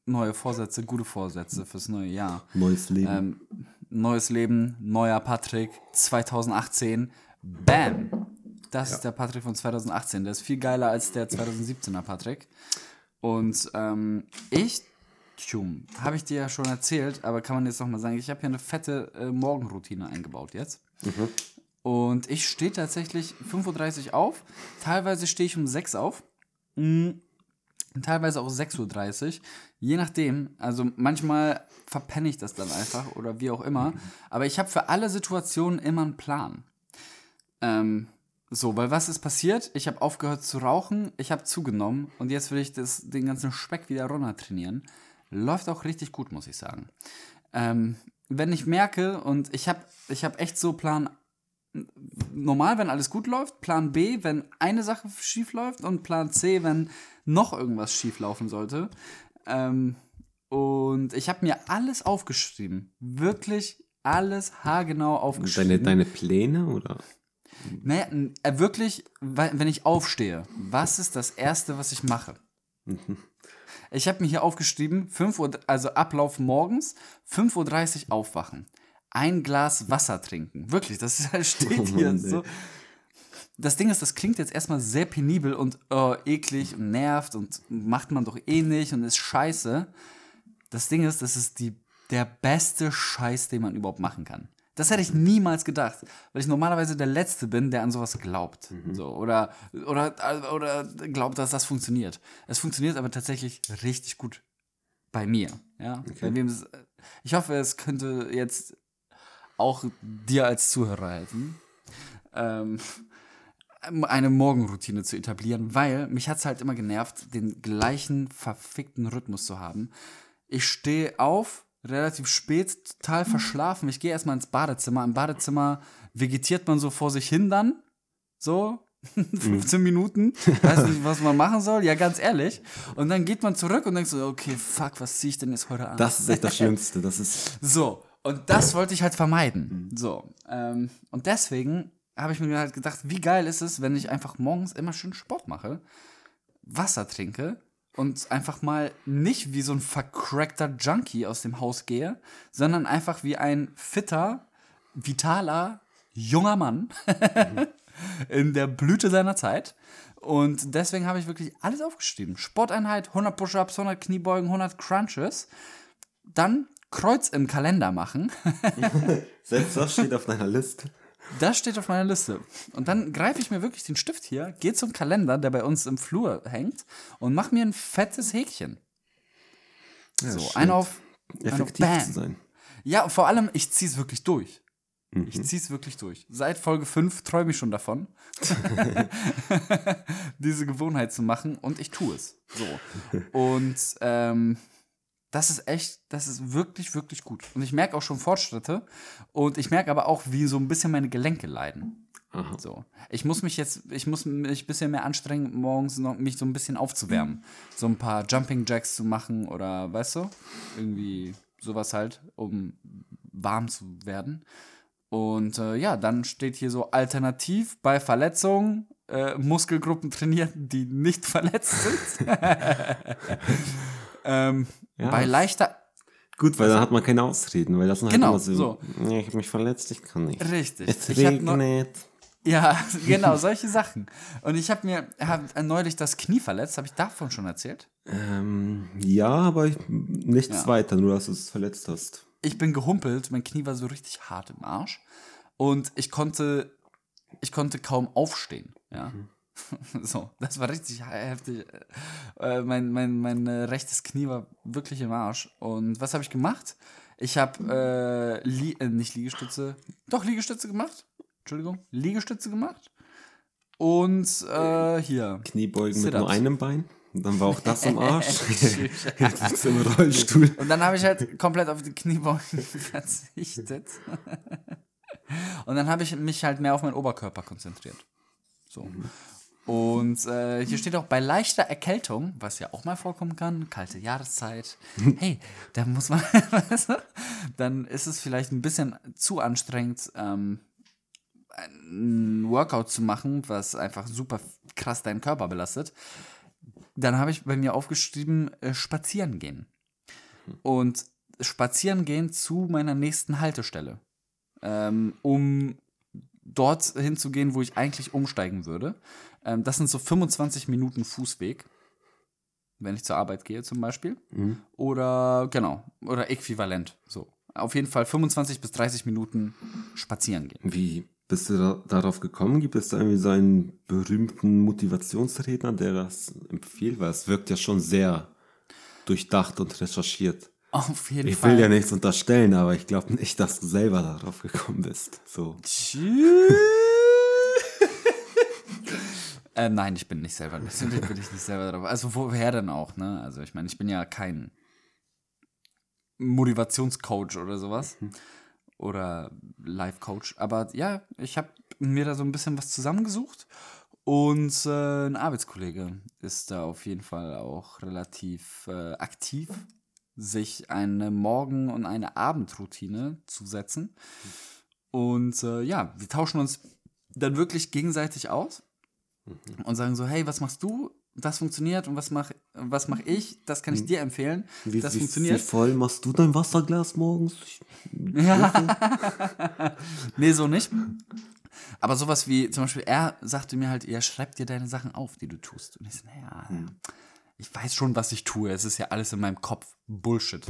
neue Vorsätze, gute Vorsätze fürs neue Jahr. Neues Leben. Ähm, neues Leben, neuer Patrick, 2018. Bam! Das ist der Patrick von 2018. Der ist viel geiler als der 2017er Patrick. Und ähm, ich, tschum, habe ich dir ja schon erzählt, aber kann man jetzt nochmal sagen, ich habe hier eine fette äh, Morgenroutine eingebaut jetzt. Und ich stehe tatsächlich 5.30 Uhr auf. Teilweise stehe ich um 6 Uhr auf. Mm, teilweise auch 6.30 Uhr. Je nachdem. Also manchmal verpenne ich das dann einfach oder wie auch immer. Aber ich habe für alle Situationen immer einen Plan. Ähm, so, weil was ist passiert? Ich habe aufgehört zu rauchen, ich habe zugenommen und jetzt will ich das, den ganzen Speck wieder runter trainieren. Läuft auch richtig gut, muss ich sagen. Ähm, wenn ich merke und ich habe ich hab echt so Plan normal, wenn alles gut läuft, Plan B, wenn eine Sache schief läuft und Plan C, wenn noch irgendwas schief laufen sollte. Ähm, und ich habe mir alles aufgeschrieben. Wirklich alles haargenau aufgeschrieben. Deine, deine Pläne oder? Naja, äh, wirklich, wenn ich aufstehe, was ist das Erste, was ich mache? Ich habe mir hier aufgeschrieben, 5 Uhr, also Ablauf morgens, 5.30 Uhr aufwachen. Ein Glas Wasser trinken. Wirklich, das ist- steht Oh hier Mann, ey. so. Das Ding ist, das klingt jetzt erstmal sehr penibel und äh, eklig und nervt und macht man doch eh nicht und ist scheiße. Das Ding ist, das ist die, der beste Scheiß, den man überhaupt machen kann. Das hätte ich niemals gedacht, weil ich normalerweise der Letzte bin, der an sowas glaubt. So, oder, oder, oder glaubt, dass das funktioniert. Es funktioniert aber tatsächlich richtig gut bei mir. Ja? Bei wem es, ich hoffe, es könnte jetzt auch dir als Zuhörer helfen. Ähm, eine Morgenroutine zu etablieren, weil mich hat es halt immer genervt, den gleichen verfickten Rhythmus zu haben. Ich stehe auf, relativ spät, total verschlafen. Ich gehe erstmal ins Badezimmer. Im Badezimmer vegetiert man so vor sich hin dann. So. 15 Minuten. Weiß nicht, was man machen soll. Ja, ganz ehrlich. Und dann geht man zurück und denkt so, okay, fuck, was ziehe ich denn jetzt heute an? Das ist echt das Schlimmste. Das ist. So, und das wollte ich halt vermeiden. So, ähm, und deswegen habe ich mir halt gedacht, wie geil ist es, wenn ich einfach morgens immer schön Sport mache, Wasser trinke und einfach mal nicht wie so ein vercrackter Junkie aus dem Haus gehe, sondern einfach wie ein fitter, vitaler, junger Mann in der Blüte seiner Zeit. Und deswegen habe ich wirklich alles aufgeschrieben. Sporteinheit, 100 Push-Ups, 100 Kniebeugen, 100 Crunches. Dann Kreuz im Kalender machen. Selbst das steht auf deiner Liste. Das steht auf meiner Liste. Und dann greife ich mir wirklich den Stift hier, gehe zum Kalender, der bei uns im Flur hängt, und mache mir ein fettes Häkchen. so, stimmt. ein auf, ein auf Effektiv zu sein. Ja, vor allem, ich zieh's wirklich durch. Mhm. Ich zieh's wirklich durch. Seit Folge 5 träume ich schon davon, diese Gewohnheit zu machen und ich tue es. So. Und ähm, das ist echt, das ist wirklich, wirklich gut. Und ich merke auch schon Fortschritte und ich merke aber auch, wie so ein bisschen meine Gelenke leiden. Aha. So. Ich muss mich jetzt, ich muss mich ein bisschen mehr anstrengen, morgens noch, mich so ein bisschen aufzuwärmen. So ein paar Jumping Jacks zu machen oder, weißt du, irgendwie sowas halt, um warm zu werden. Und äh, ja, dann steht hier so alternativ bei Verletzungen äh, Muskelgruppen trainieren, die nicht verletzt sind. ähm, Ja. bei leichter Gut, weil dann hat man keine Ausreden, weil das sind halt Genau, immer so, so. Ja, ich habe mich verletzt, ich kann nicht. Richtig. Es regnet. Ja, genau, solche Sachen. Und ich habe mir hab neulich das Knie verletzt, habe ich davon schon erzählt? Ähm, ja, aber ich, nichts Ja. weiter, nur dass du es verletzt hast. Ich bin gehumpelt, mein Knie war so richtig hart im Arsch und ich konnte ich konnte kaum aufstehen, ja. So, das war richtig heftig. Äh, mein, mein, mein äh, rechtes Knie war wirklich im Arsch. Und was habe ich gemacht? Ich habe äh, Lie äh, nicht Liegestütze, doch Liegestütze gemacht. Entschuldigung, Liegestütze gemacht. Und äh, hier. Kniebeugen mit nur einem Bein. Und dann war auch das am Arsch. Jetzt im Rollstuhl. Und dann habe ich halt komplett auf die Kniebeugen verzichtet. Und dann habe ich mich halt mehr auf meinen Oberkörper konzentriert. So. Und äh, hier steht auch bei leichter Erkältung, was ja auch mal vorkommen kann, kalte Jahreszeit. Hey, da muss man, dann ist es vielleicht ein bisschen zu anstrengend, ähm, ein Workout zu machen, was einfach super krass deinen Körper belastet. Dann habe ich bei mir aufgeschrieben, äh, spazieren gehen. Und spazieren gehen zu meiner nächsten Haltestelle. Ähm, um dort hinzugehen, wo ich eigentlich umsteigen würde. Ähm, das sind so 25 Minuten Fußweg, wenn ich zur Arbeit gehe zum Beispiel. Oder genau, oder äquivalent. So. Auf jeden Fall 25 bis 30 Minuten spazieren gehen. Wie bist du da, darauf gekommen? Gibt es da irgendwie so einen berühmten Motivationsredner, der das empfiehlt? Weil es wirkt ja schon sehr durchdacht und recherchiert. Auf jeden Ich Fall. will ja nichts unterstellen, aber ich glaube nicht, dass du selber darauf gekommen bist. So. Äh, nein, ich bin nicht selber. Natürlich bin ich nicht selber drauf. Also woher denn auch, ne? Also ich meine, ich bin ja kein Motivationscoach oder sowas. Oder Life-Coach. Aber ja, ich habe mir da so ein bisschen was zusammengesucht. Und äh, ein Arbeitskollege ist da auf jeden Fall auch relativ äh, aktiv, sich eine Morgen- und eine Abendroutine zu setzen. Und äh, ja, wir tauschen uns dann wirklich gegenseitig aus und sagen so, hey, was machst du? Das funktioniert und was mache was mach ich? Das kann ich dir empfehlen. Wie, das wie, funktioniert. wie voll machst du dein Wasserglas morgens? Nee, so nicht. Aber sowas wie, zum Beispiel, er sagte mir halt, er schreibt dir deine Sachen auf, die du tust. Und ich so, naja, ich weiß schon, was ich tue. Es ist ja alles in meinem Kopf. Bullshit.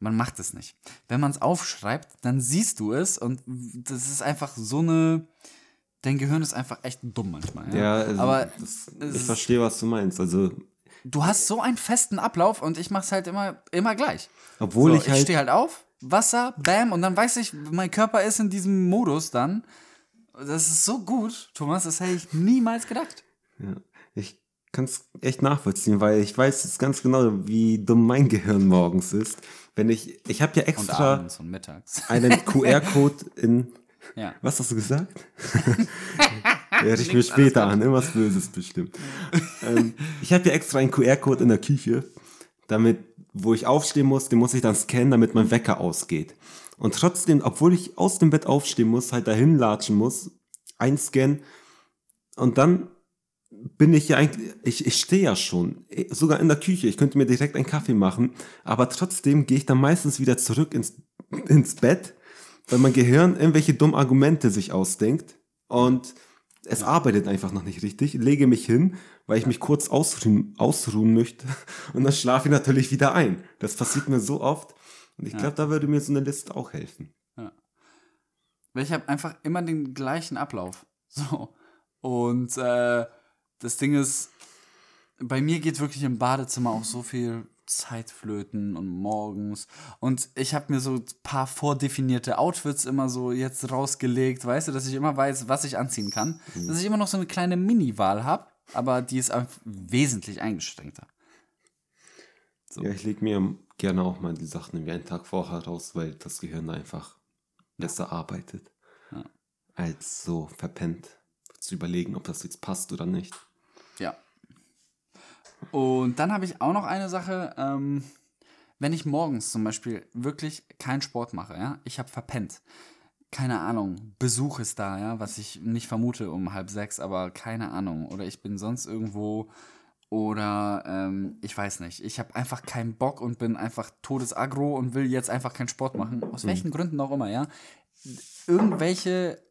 Man macht es nicht. Wenn man es aufschreibt, dann siehst du es und das ist einfach so eine. Dein Gehirn ist einfach echt dumm manchmal. Ja, Ja, also aber das, ich verstehe, was du meinst. Also, du hast so einen festen Ablauf und ich mach's halt immer, immer gleich. obwohl so, ich halt. stehe halt auf, Wasser, bam, und dann weiß ich, mein Körper ist in diesem Modus dann. Das ist so gut, Thomas, das hätte ich niemals gedacht. Ja, ich kann es echt nachvollziehen, weil ich weiß jetzt ganz genau, wie dumm mein Gehirn morgens ist. Wenn ich, ich habe ja Und extra und mittags. einen QR-Code in, Ja. was hast du gesagt? Hör ich mir später an, irgendwas Böses bestimmt. ähm, ich habe ja extra einen QR-Code in der Küche, damit, wo ich aufstehen muss, den muss ich dann scannen, damit mein Wecker ausgeht. Und trotzdem, obwohl ich aus dem Bett aufstehen muss, halt dahin latschen muss, einscannen und dann bin ich ja eigentlich, ich, ich stehe ja schon, eh, sogar in der Küche, ich könnte mir direkt einen Kaffee machen, aber trotzdem gehe ich dann meistens wieder zurück ins, ins Bett, weil mein Gehirn irgendwelche dummen Argumente sich ausdenkt und es arbeitet einfach noch nicht richtig, lege mich hin, weil ich mich kurz ausruhen, ausruhen möchte und dann schlafe ich natürlich wieder ein. Das passiert mir so oft und ich glaube, da würde mir so eine Liste auch helfen. Weil ich habe einfach immer den gleichen Ablauf. So. Und äh, das Ding ist, bei mir geht wirklich im Badezimmer auch so viel Zeitflöten und morgens. Und ich habe mir so ein paar vordefinierte Outfits immer so jetzt rausgelegt, weißt du, dass ich immer weiß, was ich anziehen kann. Dass ich immer noch so eine kleine Mini-Wahl habe, aber die ist wesentlich eingeschränkter. Ja, ich lege mir gerne auch mal die Sachen wie einen Tag vorher raus, weil das Gehirn einfach besser arbeitet. Als so verpennt zu überlegen, ob das jetzt passt oder nicht. Ja. Und dann habe ich auch noch eine Sache, ähm, wenn ich morgens zum Beispiel wirklich keinen Sport mache, ja, ich habe verpennt. Keine Ahnung, Besuch ist da, ja, was ich nicht vermute um halb sechs, aber keine Ahnung. Oder ich bin sonst irgendwo oder ähm, ich weiß nicht. Ich habe einfach keinen Bock und bin einfach todesagro und will jetzt einfach keinen Sport machen. Aus welchen Gründen auch immer, ja. Irgendwelche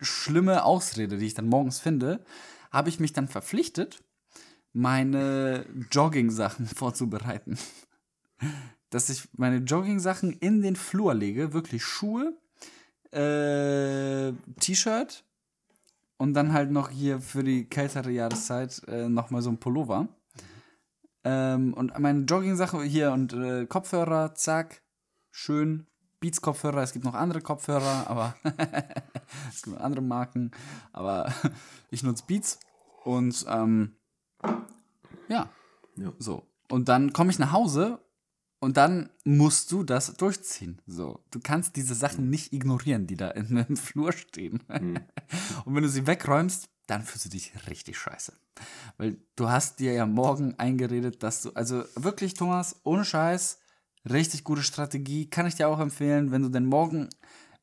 schlimme Ausrede, die ich dann morgens finde, habe ich mich dann verpflichtet, meine Jogging-Sachen vorzubereiten. Dass ich meine Jogging-Sachen in den Flur lege, wirklich Schuhe, äh, T-Shirt und dann halt noch hier für die kältere Jahreszeit äh, nochmal so ein Pullover. Ähm, und meine Jogging-Sachen hier und äh, Kopfhörer, zack, schön. Beats-Kopfhörer, es gibt noch andere Kopfhörer, aber es gibt andere Marken, aber ich nutze Beats und ähm, ja, Ja. so. Und dann komme ich nach Hause und dann musst du das durchziehen. So, du kannst diese Sachen nicht ignorieren, die da in dem Flur stehen. Und wenn du sie wegräumst, dann fühlst du dich richtig scheiße. Weil du hast dir ja morgen eingeredet, dass du, also wirklich, Thomas, ohne Scheiß, richtig gute Strategie, kann ich dir auch empfehlen, wenn du den Morgen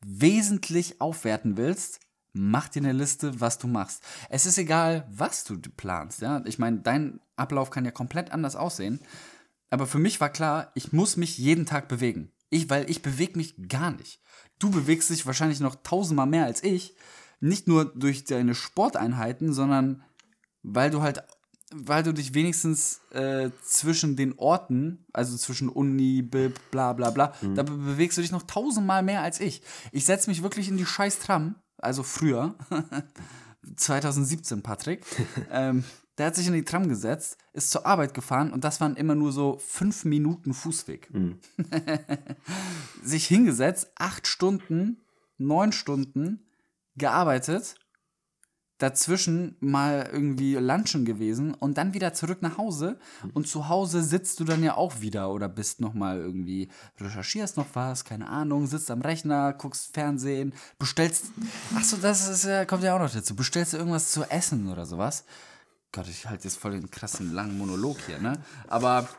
wesentlich aufwerten willst, mach dir eine Liste, was du machst. Es ist egal, was du planst, ja. Ich meine, dein Ablauf kann ja komplett anders aussehen. Aber für mich war klar, ich muss mich jeden Tag bewegen. Ich, weil ich bewege mich gar nicht. Du bewegst dich wahrscheinlich noch tausendmal mehr als ich. Nicht nur durch deine Sporteinheiten, sondern weil du halt, weil du dich wenigstens äh, zwischen den Orten, also zwischen Uni, Bib, bla bla bla, da be- bewegst du dich noch tausendmal mehr als ich. Ich setze mich wirklich in die scheiß Tram, also früher, 2017, Patrick. ähm, der hat sich in die Tram gesetzt, ist zur Arbeit gefahren und das waren immer nur so fünf Minuten Fußweg. sich hingesetzt, acht Stunden, neun Stunden gearbeitet, dazwischen mal irgendwie lunchen gewesen und dann wieder zurück nach Hause und zu Hause sitzt du dann ja auch wieder oder bist noch mal irgendwie recherchierst noch was, keine Ahnung, sitzt am Rechner, guckst Fernsehen, bestellst Ach so, das ist ja kommt ja auch noch dazu. Bestellst du irgendwas zu essen oder sowas? Gott, ich halte jetzt voll den krassen langen Monolog hier, ne? Aber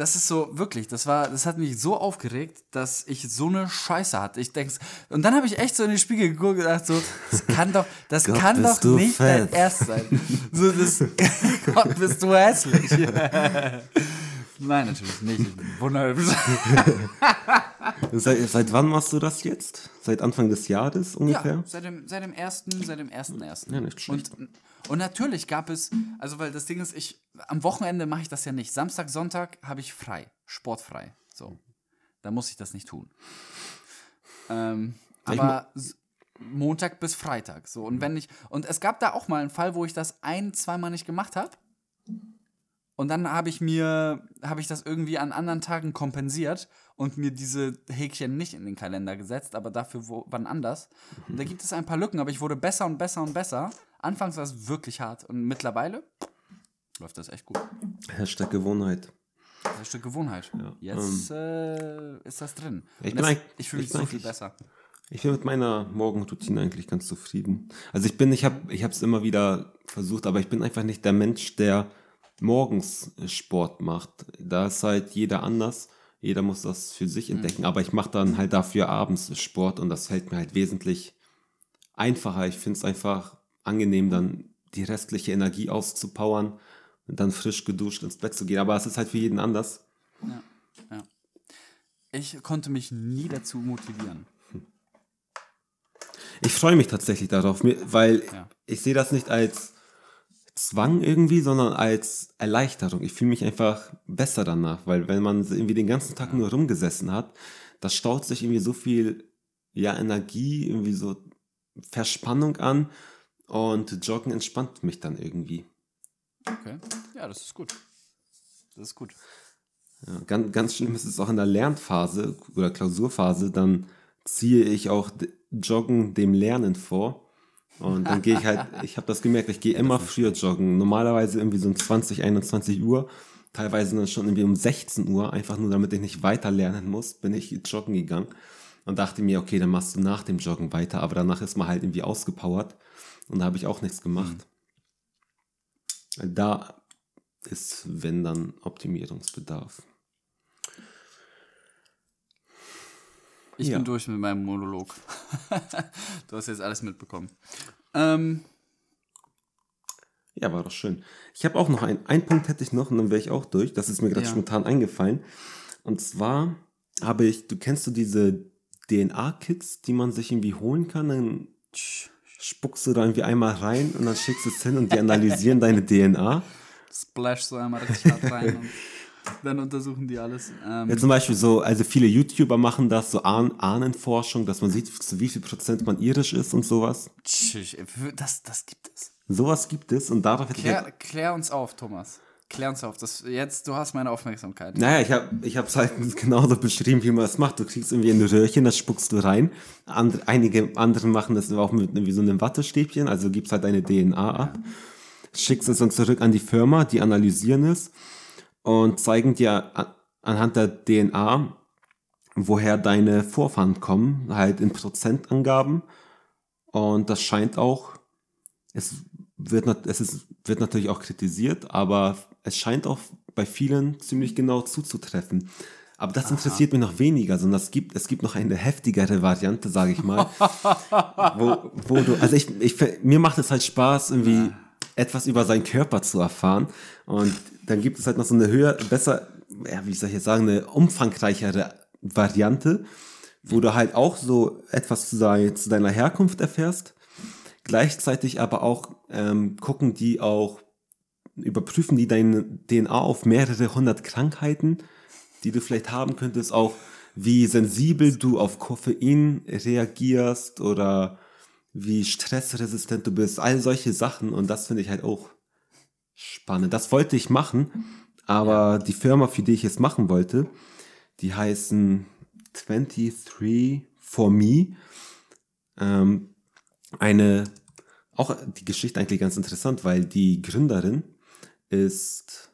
das ist so, wirklich, das war, das hat mich so aufgeregt, dass ich so eine Scheiße hatte. Ich denk's, und dann habe ich echt so in den Spiegel geguckt und gedacht so, das kann doch, das Gott, kann doch nicht dein fett. Ernst sein. So, das, Gott, bist du hässlich. Nein, natürlich nicht. Ich bin wunderhübsch. Seit, seit wann machst du das jetzt? Seit Anfang des Jahres ungefähr? Ja, seit dem, seit dem ersten, seit dem ersten ersten. Ja, nicht schlecht. Und, und natürlich gab es, also weil das Ding ist, ich, am Wochenende mache ich das ja nicht. Samstag, Sonntag habe ich frei, sportfrei. So. Da muss ich das nicht tun. Ähm, aber Montag bis Freitag. So. Und wenn ich, und es gab da auch mal einen Fall, wo ich das ein, zweimal nicht gemacht habe. Und dann habe ich mir, habe ich das irgendwie an anderen Tagen kompensiert und mir diese Häkchen nicht in den Kalender gesetzt, aber dafür wo, wann anders. Und da gibt es ein paar Lücken, aber ich wurde besser und besser und besser. Anfangs war es wirklich hart und mittlerweile läuft das echt gut. Hashtag Gewohnheit. Stück Gewohnheit. Jetzt äh, ist das drin. Ich das, ich fühle mich so viel besser. Ich bin mit meiner Morgenroutine eigentlich ganz zufrieden. Also ich bin, ich habe, ich habe es immer wieder versucht, aber ich bin einfach nicht der Mensch, der morgens Sport macht. Da ist halt jeder anders. Jeder muss das für sich entdecken. Aber ich mache dann halt dafür abends Sport und das fällt mir halt wesentlich einfacher. Ich finde es einfach angenehm, dann die restliche Energie auszupowern und dann frisch geduscht ins Bett zu gehen. Aber es ist halt für jeden anders. Ich konnte mich nie dazu motivieren. Ich freue mich tatsächlich darauf, weil Ja. ich sehe das nicht als Zwang irgendwie, sondern als Erleichterung. Ich fühle mich einfach besser danach, weil wenn man irgendwie den ganzen Tag nur rumgesessen hat, da staut sich irgendwie so viel ja, Energie, irgendwie so Verspannung an und Joggen entspannt mich dann irgendwie. Okay. Ja, das ist gut. Das ist gut. Ja, ganz, ganz schlimm ist es auch in der Lernphase oder Klausurphase, dann ziehe ich auch Joggen dem Lernen vor. Und dann gehe ich halt, ich habe das gemerkt, ich gehe immer früher joggen. Normalerweise irgendwie so um 20, 21 Uhr. Teilweise dann schon irgendwie um 16 Uhr, einfach nur damit ich nicht weiter lernen muss, bin ich joggen gegangen. Und dachte mir, okay, dann machst du nach dem Joggen weiter, aber danach ist man halt irgendwie ausgepowert. Und da habe ich auch nichts gemacht. Da ist, wenn dann, Optimierungsbedarf. Ich Ja. bin durch mit meinem Monolog. du hast jetzt alles mitbekommen. Ähm, Ja, war doch schön. Ich habe auch noch einen, einen Punkt hätte ich noch und dann wäre ich auch durch. Das ist mir gerade Ja. spontan eingefallen. Und zwar habe ich, du kennst du diese DNA-Kits, die man sich irgendwie holen kann? Dann spuckst du da irgendwie einmal rein und dann schickst du es hin und die analysieren deine DNA. splash so einmal richtig hart rein und dann untersuchen die alles. Ähm, Ja, zum Beispiel so, also viele YouTuber machen das, so Ahn Ahnenforschung, dass man sieht, zu wie viel Prozent man irisch ist und sowas. das, das gibt es. Sowas gibt es und darauf hätte ich Klär, klär uns auf, Thomas. Klär uns auf. Das, jetzt, du hast meine Aufmerksamkeit. Naja, ich habe ich es halt genauso beschrieben, wie man es macht. Du kriegst irgendwie ein Röhrchen, das spuckst du rein. And, einige andere machen das auch mit irgendwie so einem Wattestäbchen, also gibst halt deine DNA ab, schickst es dann zurück an die Firma, die analysieren es und zeigen dir an, anhand der DNA, woher deine Vorfahren kommen, halt in Prozentangaben. Und das scheint auch, es wird, es ist, wird natürlich auch kritisiert, aber es scheint auch bei vielen ziemlich genau zuzutreffen. Aber das interessiert mich noch weniger, sondern es gibt, es gibt noch eine heftigere Variante, sage ich mal, wo, wo du, also ich, ich, mir macht es halt Spaß, irgendwie etwas über seinen Körper zu erfahren. Und dann gibt es halt noch so eine höher, besser, ja, wie soll ich jetzt sagen, eine umfangreichere Variante, wo du halt auch so etwas zu, dein, zu deiner Herkunft erfährst. Gleichzeitig aber auch ähm, gucken die auch, überprüfen die deine DNA auf mehrere hundert Krankheiten, die du vielleicht haben könntest, auch wie sensibel du auf Koffein reagierst oder wie stressresistent du bist, all solche Sachen und das finde ich halt auch spannend. Das wollte ich machen, aber die Firma, für die ich es machen wollte, die heißen 23 for Me. Ähm, eine, auch die Geschichte eigentlich ganz interessant, weil die Gründerin ist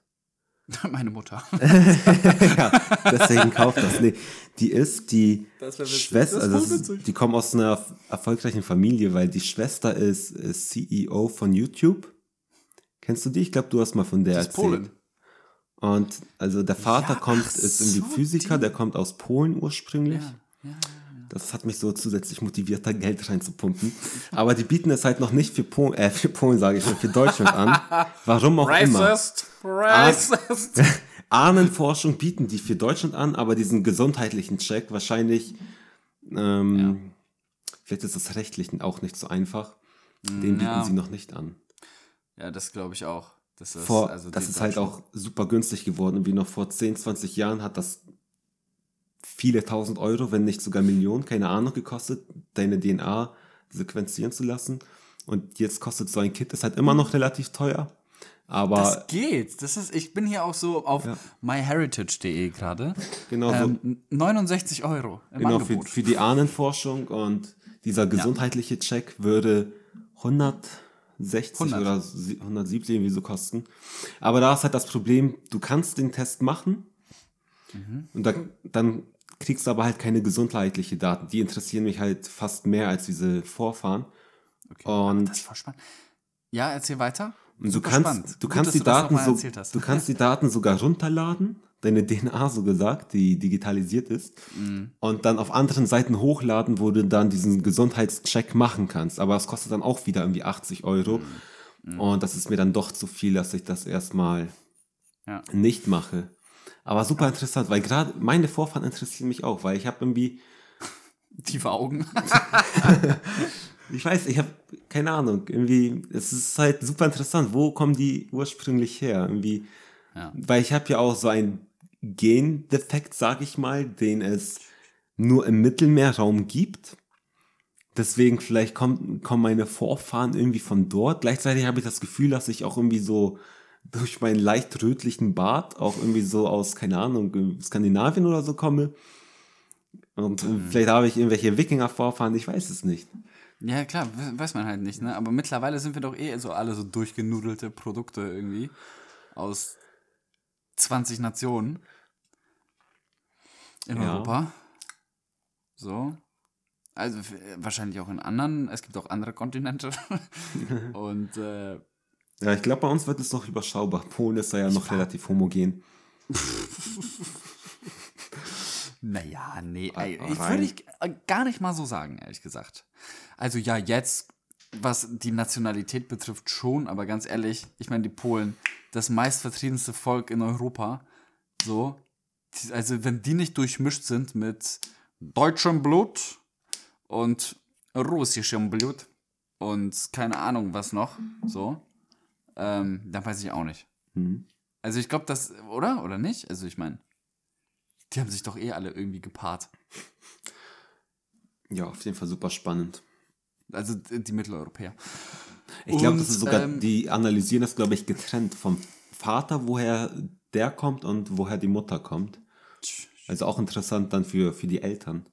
Meine Mutter. ja, deswegen kauft das. Nee, die ist die. Schwester, also die kommen aus einer erfolgreichen Familie, weil die Schwester ist, ist CEO von YouTube. Kennst du die? Ich glaube, du hast mal von der erzählt. Polin. Und also der Vater Ja, kommt, ist irgendwie so, Physiker, die. der kommt aus Polen ursprünglich. Ja, ja, Das hat mich so zusätzlich motiviert, da Geld reinzupumpen. Aber die bieten es halt noch nicht für Polen, äh, für Polen sage ich schon, für Deutschland an. Warum auch immer. Racist. Racist. Ahnenforschung bieten die für Deutschland an, aber diesen gesundheitlichen Check wahrscheinlich, ähm, vielleicht ist das rechtlich auch nicht so einfach. Den bieten ja. sie noch nicht an. Ja, das glaube ich auch. Das ist, Vor, also das ist halt auch super günstig geworden. Wie noch vor 10, 20 Jahren hat das viele tausend Euro, wenn nicht sogar Millionen, keine Ahnung, gekostet, deine DNA sequenzieren zu lassen. Und jetzt kostet so ein Kit, ist halt immer noch relativ teuer. Aber Das geht. Das ist, ich bin hier auch so auf Ja. myheritage.de gerade. Genau so. Ähm, 69 Euro im Genau, für, für die Ahnenforschung und dieser gesundheitliche Check würde 160 100. oder sie- 170 irgendwie so kosten. Aber da ist halt das Problem, du kannst den Test machen Mhm. und da, dann kriegst du aber halt keine gesundheitliche Daten. Die interessieren mich halt fast mehr als diese Vorfahren. Und das ist voll spannend. Ja, erzähl weiter. und du kannst, spannend. du Gut, kannst die du Daten so, du kannst die Daten sogar runterladen, deine DNA so gesagt, die digitalisiert ist, Mhm. und dann auf anderen Seiten hochladen, wo du dann diesen Gesundheitscheck machen kannst. Aber es kostet dann auch wieder irgendwie 80 Euro. Mhm. Und das ist mir dann doch zu viel, dass ich das erstmal Ja. nicht mache. Aber super interessant, weil gerade meine Vorfahren interessieren mich auch, weil ich habe irgendwie, Tiefe Augen. ich weiß, ich habe keine Ahnung, irgendwie, es ist halt super interessant, wo kommen die ursprünglich her? Irgendwie, Ja. weil ich habe ja auch so einen Gendefekt, sag ich mal, den es nur im Mittelmeerraum gibt. Deswegen vielleicht kommt, kommen meine Vorfahren irgendwie von dort. Gleichzeitig habe ich das Gefühl, dass ich auch irgendwie so durch meinen leicht rötlichen Bart auch irgendwie so aus, keine Ahnung, Skandinavien oder so komme. Und äh, vielleicht habe ich irgendwelche Wikinger-Vorfahren, ich weiß es nicht. Ja, klar, we- weiß man halt nicht, ne? Aber mittlerweile sind wir doch eh so alle so durchgenudelte Produkte irgendwie aus 20 Nationen in Ja. Europa. So. Also wahrscheinlich auch in anderen. Es gibt auch andere Kontinente. Und äh, Ja, ich glaube, bei uns wird es noch überschaubar. Polen ist da ja noch relativ homogen. naja, nee, ey, ich würde ich äh, gar nicht mal so sagen, ehrlich gesagt. Also ja, jetzt, was die Nationalität betrifft, schon, aber ganz ehrlich, ich meine, die Polen, das meistvertriebenste Volk in Europa, so, also wenn die nicht durchmischt sind mit deutschem Blut und russischem Blut und keine Ahnung was noch, so, ähm, dann weiß ich auch nicht. Also ich glaube, das, oder? Oder nicht? Also ich meine, die haben sich doch eh alle irgendwie gepaart. Ja, auf jeden Fall super spannend. Also d- die Mitteleuropäer. Ich glaube, das ist sogar, ähm, die analysieren das, glaube ich, getrennt vom Vater, woher der kommt und woher die Mutter kommt. Also auch interessant dann für, für die Eltern.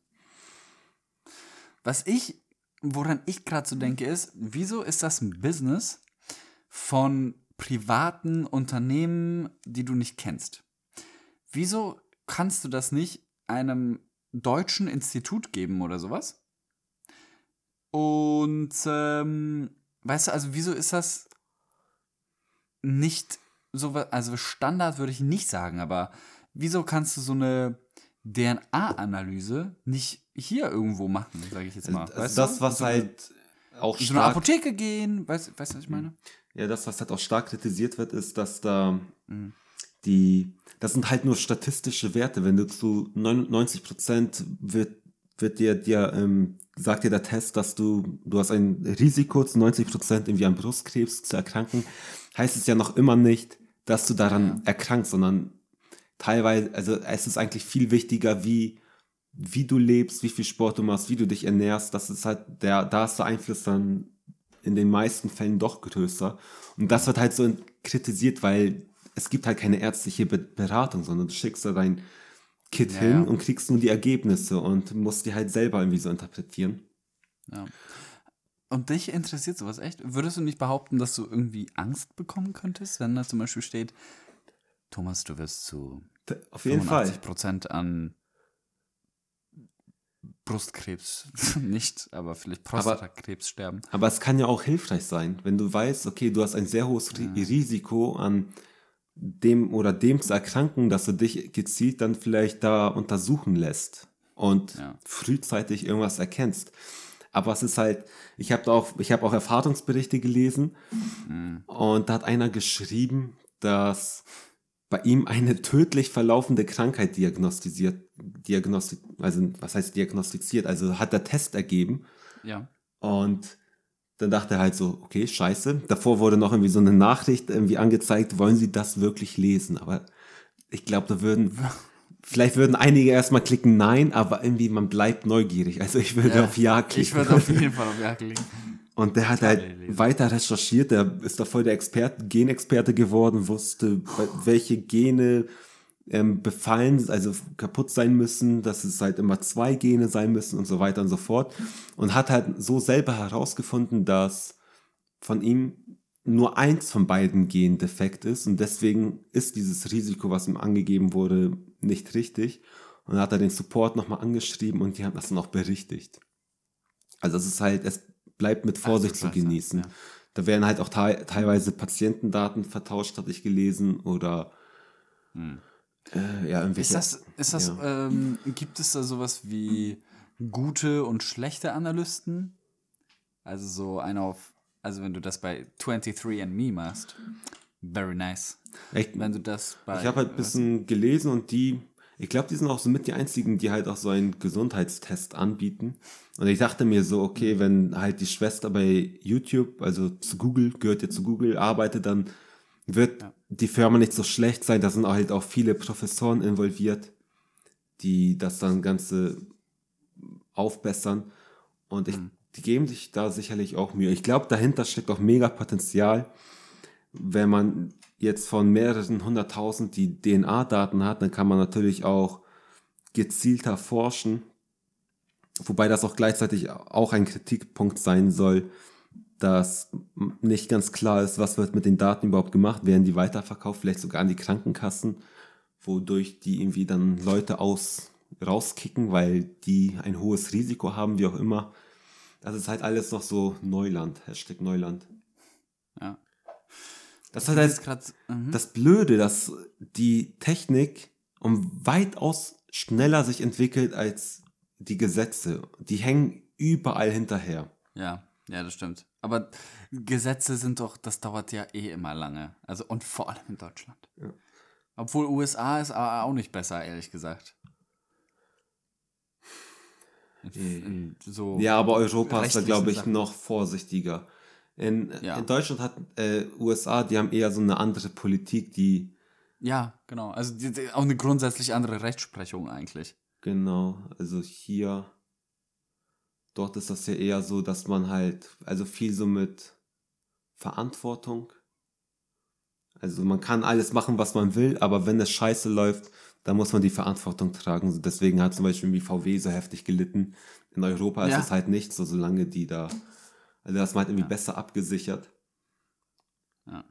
Was ich, woran ich gerade so denke, ist, wieso ist das ein Business von privaten Unternehmen, die du nicht kennst? Wieso kannst du das nicht einem deutschen Institut geben oder sowas? Und ähm, weißt du, also wieso ist das nicht so, also Standard würde ich nicht sagen, aber wieso kannst du so eine DNA-Analyse nicht hier irgendwo machen, sage ich jetzt mal. Also weißt das, du? was so eine- halt auch in so eine stark, Apotheke gehen, weißt du, weißt, du, was ich meine? Ja, das, was halt auch stark kritisiert wird, ist, dass da Mhm. die, das sind halt nur statistische Werte. Wenn du zu 99 Prozent wird, wird dir, dir ähm, sagt dir der Test, dass du, du hast ein Risiko zu 90 Prozent irgendwie an Brustkrebs zu erkranken, heißt es ja noch immer nicht, dass du daran erkrankst, sondern teilweise, also es ist eigentlich viel wichtiger, wie, wie du lebst, wie viel Sport du machst, wie du dich ernährst. Das ist halt, der, da ist der Einfluss dann in den meisten Fällen doch größer. Und das wird halt so kritisiert, weil es gibt halt keine ärztliche Be Beratung, sondern du schickst da dein Kit Ja, hin ja. und kriegst nur die Ergebnisse und musst die halt selber irgendwie so interpretieren. Ja. Und dich interessiert sowas echt? Würdest du nicht behaupten, dass du irgendwie Angst bekommen könntest, wenn da zum Beispiel steht, Thomas, du wirst zu Auf jeden Fall. 85% an Brustkrebs nicht, aber vielleicht Prostatakrebs sterben. Aber es kann ja auch hilfreich sein, wenn du weißt, okay, du hast ein sehr hohes Ri Risiko an dem oder dem zu erkranken, dass du dich gezielt dann vielleicht da untersuchen lässt und Ja. frühzeitig irgendwas erkennst. Aber es ist halt, ich habe auch, ich habe auch Erfahrungsberichte gelesen und da hat einer geschrieben, dass bei ihm eine tödlich verlaufende Krankheit diagnostiziert, diagnosti also was heißt diagnostiziert, also hat der Test ergeben Ja. und dann dachte er halt so, okay, scheiße. Davor wurde noch irgendwie so eine Nachricht irgendwie angezeigt, wollen Sie das wirklich lesen? Aber ich glaube, da würden, vielleicht würden einige erstmal klicken Nein, aber irgendwie man bleibt neugierig. Also ich würde auf Ja klicken. Ich würde auf jeden Fall auf Ja klicken. Und der hat halt weiter recherchiert, der ist da voll der Experte, Genexperte geworden, wusste, welche Gene ähm, befallen, also kaputt sein müssen, dass es halt immer zwei Gene sein müssen und so weiter und so fort. Und hat halt so selber herausgefunden, dass von ihm nur eins von beiden Genen defekt ist und deswegen ist dieses Risiko, was ihm angegeben wurde, nicht richtig. Und dann hat er den Support nochmal angeschrieben und die haben das dann auch berichtigt. Also es ist halt, es bleibt mit Vorsicht zu genießen. ja. Da werden halt auch te teilweise Patientendaten vertauscht, hatte ich gelesen, oder äh, ja. Ist das, ist das, ja. ähm, gibt es da sowas wie gute und schlechte Analysten? Also so einer auf, also wenn du das bei 23andMe machst, very nice. Echt? Wenn du das bei. Ich habe halt ein bisschen gelesen und die, ich glaube, die sind auch so mit die einzigen, die halt auch so einen Gesundheitstest anbieten. Und ich dachte mir so, Mhm. okay, wenn halt die Schwester bei YouTube, also zu Google, gehört ja zu Google, arbeitet, dann wird die Firma nicht so schlecht sein. Da sind halt auch viele Professoren involviert, die das dann Ganze aufbessern. Und ich, die geben sich da sicherlich auch Mühe. Ich glaube, dahinter steckt auch mega Potenzial, wenn man jetzt von mehreren hunderttausend die DNA-Daten hat, dann kann man natürlich auch gezielter forschen. Wobei das auch gleichzeitig auch ein Kritikpunkt sein soll, dass nicht ganz klar ist, was wird mit den Daten überhaupt gemacht. Werden die weiterverkauft, vielleicht sogar an die Krankenkassen, wodurch die irgendwie dann Leute aus rauskicken, weil die ein hohes Risiko haben, wie auch immer. Das ist halt alles noch so Neuland, Hashtag Neuland. Ja. Das ist halt grad, mhm. das Blöde, dass die Technik um weitaus schneller sich entwickelt als die Gesetze. Die hängen überall hinterher. Ja, ja, das stimmt. Aber Gesetze sind doch, das dauert ja eh immer lange. Also und vor allem in Deutschland. Obwohl USA ist aber auch nicht besser, ehrlich gesagt. In, in so Ja, aber Europa ist da, glaube ich, noch vorsichtiger. In, Ja. in Deutschland hat äh, USA, die haben eher so eine andere Politik, die Ja, genau. Also die, die, auch eine grundsätzlich andere Rechtsprechung eigentlich. Genau, also hier, dort ist das ja eher so, dass man halt, also viel so mit Verantwortung, also man kann alles machen, was man will, aber wenn es scheiße läuft, dann muss man die Verantwortung tragen. Deswegen hat zum Beispiel wie VW so heftig gelitten. In Europa ist Ja. es halt nicht so, solange die da, also das man halt irgendwie besser abgesichert. Ja,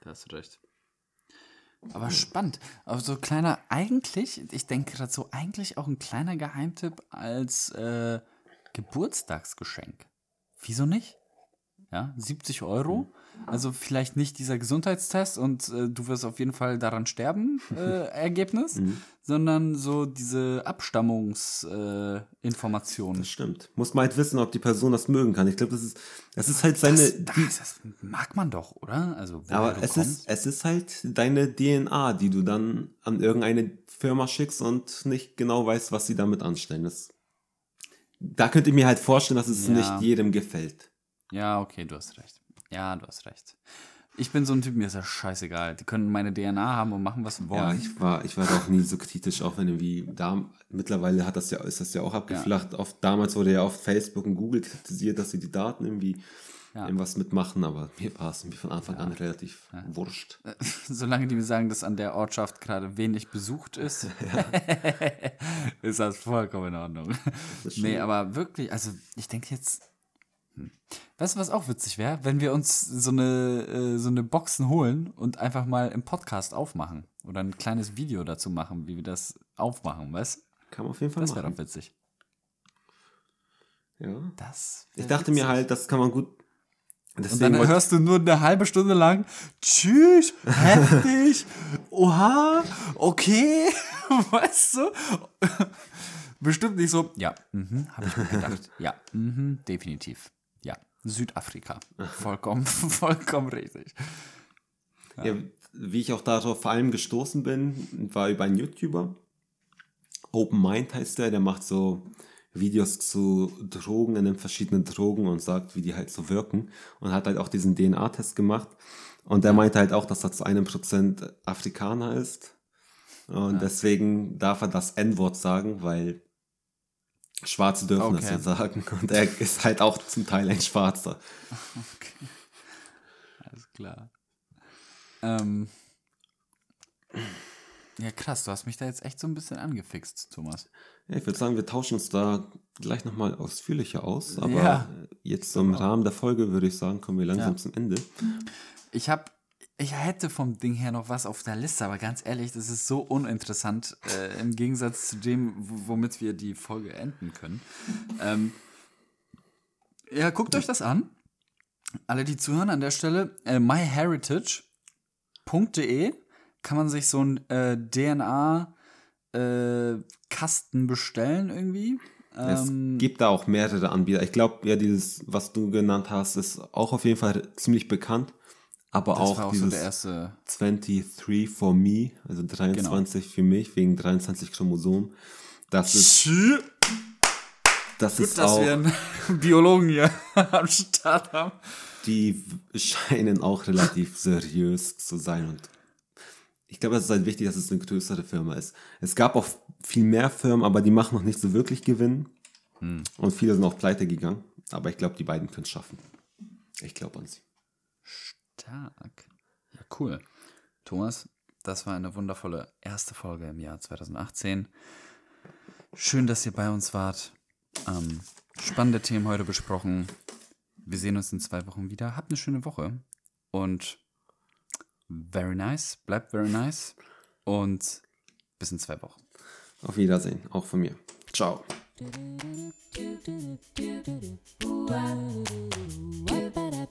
da hast du recht. Aber spannend. Aber so kleiner, eigentlich, ich denke gerade so, eigentlich auch ein kleiner Geheimtipp als äh, Geburtstagsgeschenk. Wieso nicht? Ja, 70 Euro. Also vielleicht nicht dieser Gesundheitstest und äh, du wirst auf jeden Fall daran sterben, äh, Ergebnis, sondern so diese Abstammungsinformationen. Äh. Das stimmt. Muss man halt wissen, ob die Person das mögen kann. Ich glaube, das ist, das ist halt seine, das, das, das mag man doch, oder? Also, Aber es kommst. ist, es ist halt deine DNA, die du dann an irgendeine Firma schickst und nicht genau weißt, was sie damit anstellen. Das, da könnt ihr mir halt vorstellen, dass es Ja. nicht jedem gefällt. Ja, okay, du hast recht. Ja, du hast recht. Ich bin so ein Typ, mir ist das scheißegal. Die können meine DNA haben und machen, was sie Ja, wollen. ich war, ich war da auch nie so kritisch, auch wenn irgendwie da, mittlerweile hat das ja, ist das ja auch abgeflacht. Oft, damals wurde ja auf Facebook und Google kritisiert, dass sie die Daten irgendwie Ja. irgendwas mitmachen, aber mir war es irgendwie von Anfang an relativ wurscht. Solange die mir sagen, dass an der Ortschaft gerade wenig besucht ist, ist das vollkommen in Ordnung. Nee, aber wirklich, also ich denke jetzt. Weißt du, was auch witzig wäre, wenn wir uns so eine, äh, so eine Boxen holen und einfach mal im Podcast aufmachen oder ein kleines Video dazu machen, wie wir das aufmachen, weißt du? Kann man auf jeden Fall Das wäre doch witzig. Ja. Das Ich dachte witzig. mir halt, das kann man gut. Und dann hörst du nur eine halbe Stunde lang, tschüss, heftig, oha, okay, weißt du? Bestimmt nicht so, ja, mhm, habe ich mir gedacht. Ja, mhm, definitiv. Ja, Südafrika. Vollkommen, vollkommen richtig. Ja, wie ich auch darauf vor allem gestoßen bin, war über einen YouTuber. Open Mind heißt der, der macht so Videos zu Drogen, er nimmt verschiedene Drogen und sagt, wie die halt so wirken. Und hat halt auch diesen DNA-Test gemacht. Und der meinte halt auch, dass er zu einem Prozent Afrikaner ist. Und deswegen darf er das N-Wort sagen, weil Schwarze dürfen das Okay. ja sagen. Und er ist halt auch zum Teil ein Schwarzer. Okay. Alles klar. Ähm. Ja, krass, du hast mich da jetzt echt so ein bisschen angefixt, Thomas. Ja, ich würde sagen, wir tauschen uns da gleich nochmal ausführlicher aus. Aber Ja. jetzt so im Rahmen der Folge würde ich sagen, kommen wir langsam Ja. zum Ende. Ich habe, ich hätte vom Ding her noch was auf der Liste, aber ganz ehrlich, das ist so uninteressant äh, im Gegensatz zu dem, womit wir die Folge enden können. Ähm, ja, guckt euch das an. Alle, die zuhören an der Stelle, äh, myheritage.de kann man sich so ein äh, DNA-Kasten bestellen irgendwie. Es Ähm, gibt da auch mehrere Anbieter. Ich glaube, ja, dieses, was du genannt hast, ist auch auf jeden Fall ziemlich bekannt. Aber das auch so dieses der erste. 23 for me, also 23 für mich, wegen 23 Chromosomen. Das ist, das ist Gut, dass auch, wir einen Biologen hier am Start haben. die scheinen auch relativ seriös zu sein und ich glaube, es ist halt wichtig, dass es eine größere Firma ist. Es gab auch viel mehr Firmen, aber die machen noch nicht so wirklich Gewinn. Hm. Und viele sind auch pleite gegangen. Aber ich glaube, die beiden können es schaffen. Ich glaube an sie. Stark. Ja, cool. Thomas, das war eine wundervolle erste Folge im Jahr 2018. Schön, dass ihr bei uns wart. Ähm, spannende Themen heute besprochen. Wir sehen uns in zwei Wochen wieder. Habt eine schöne Woche und very nice. Bleibt very nice und bis in zwei Wochen. Auf Wiedersehen, auch von mir. Ciao.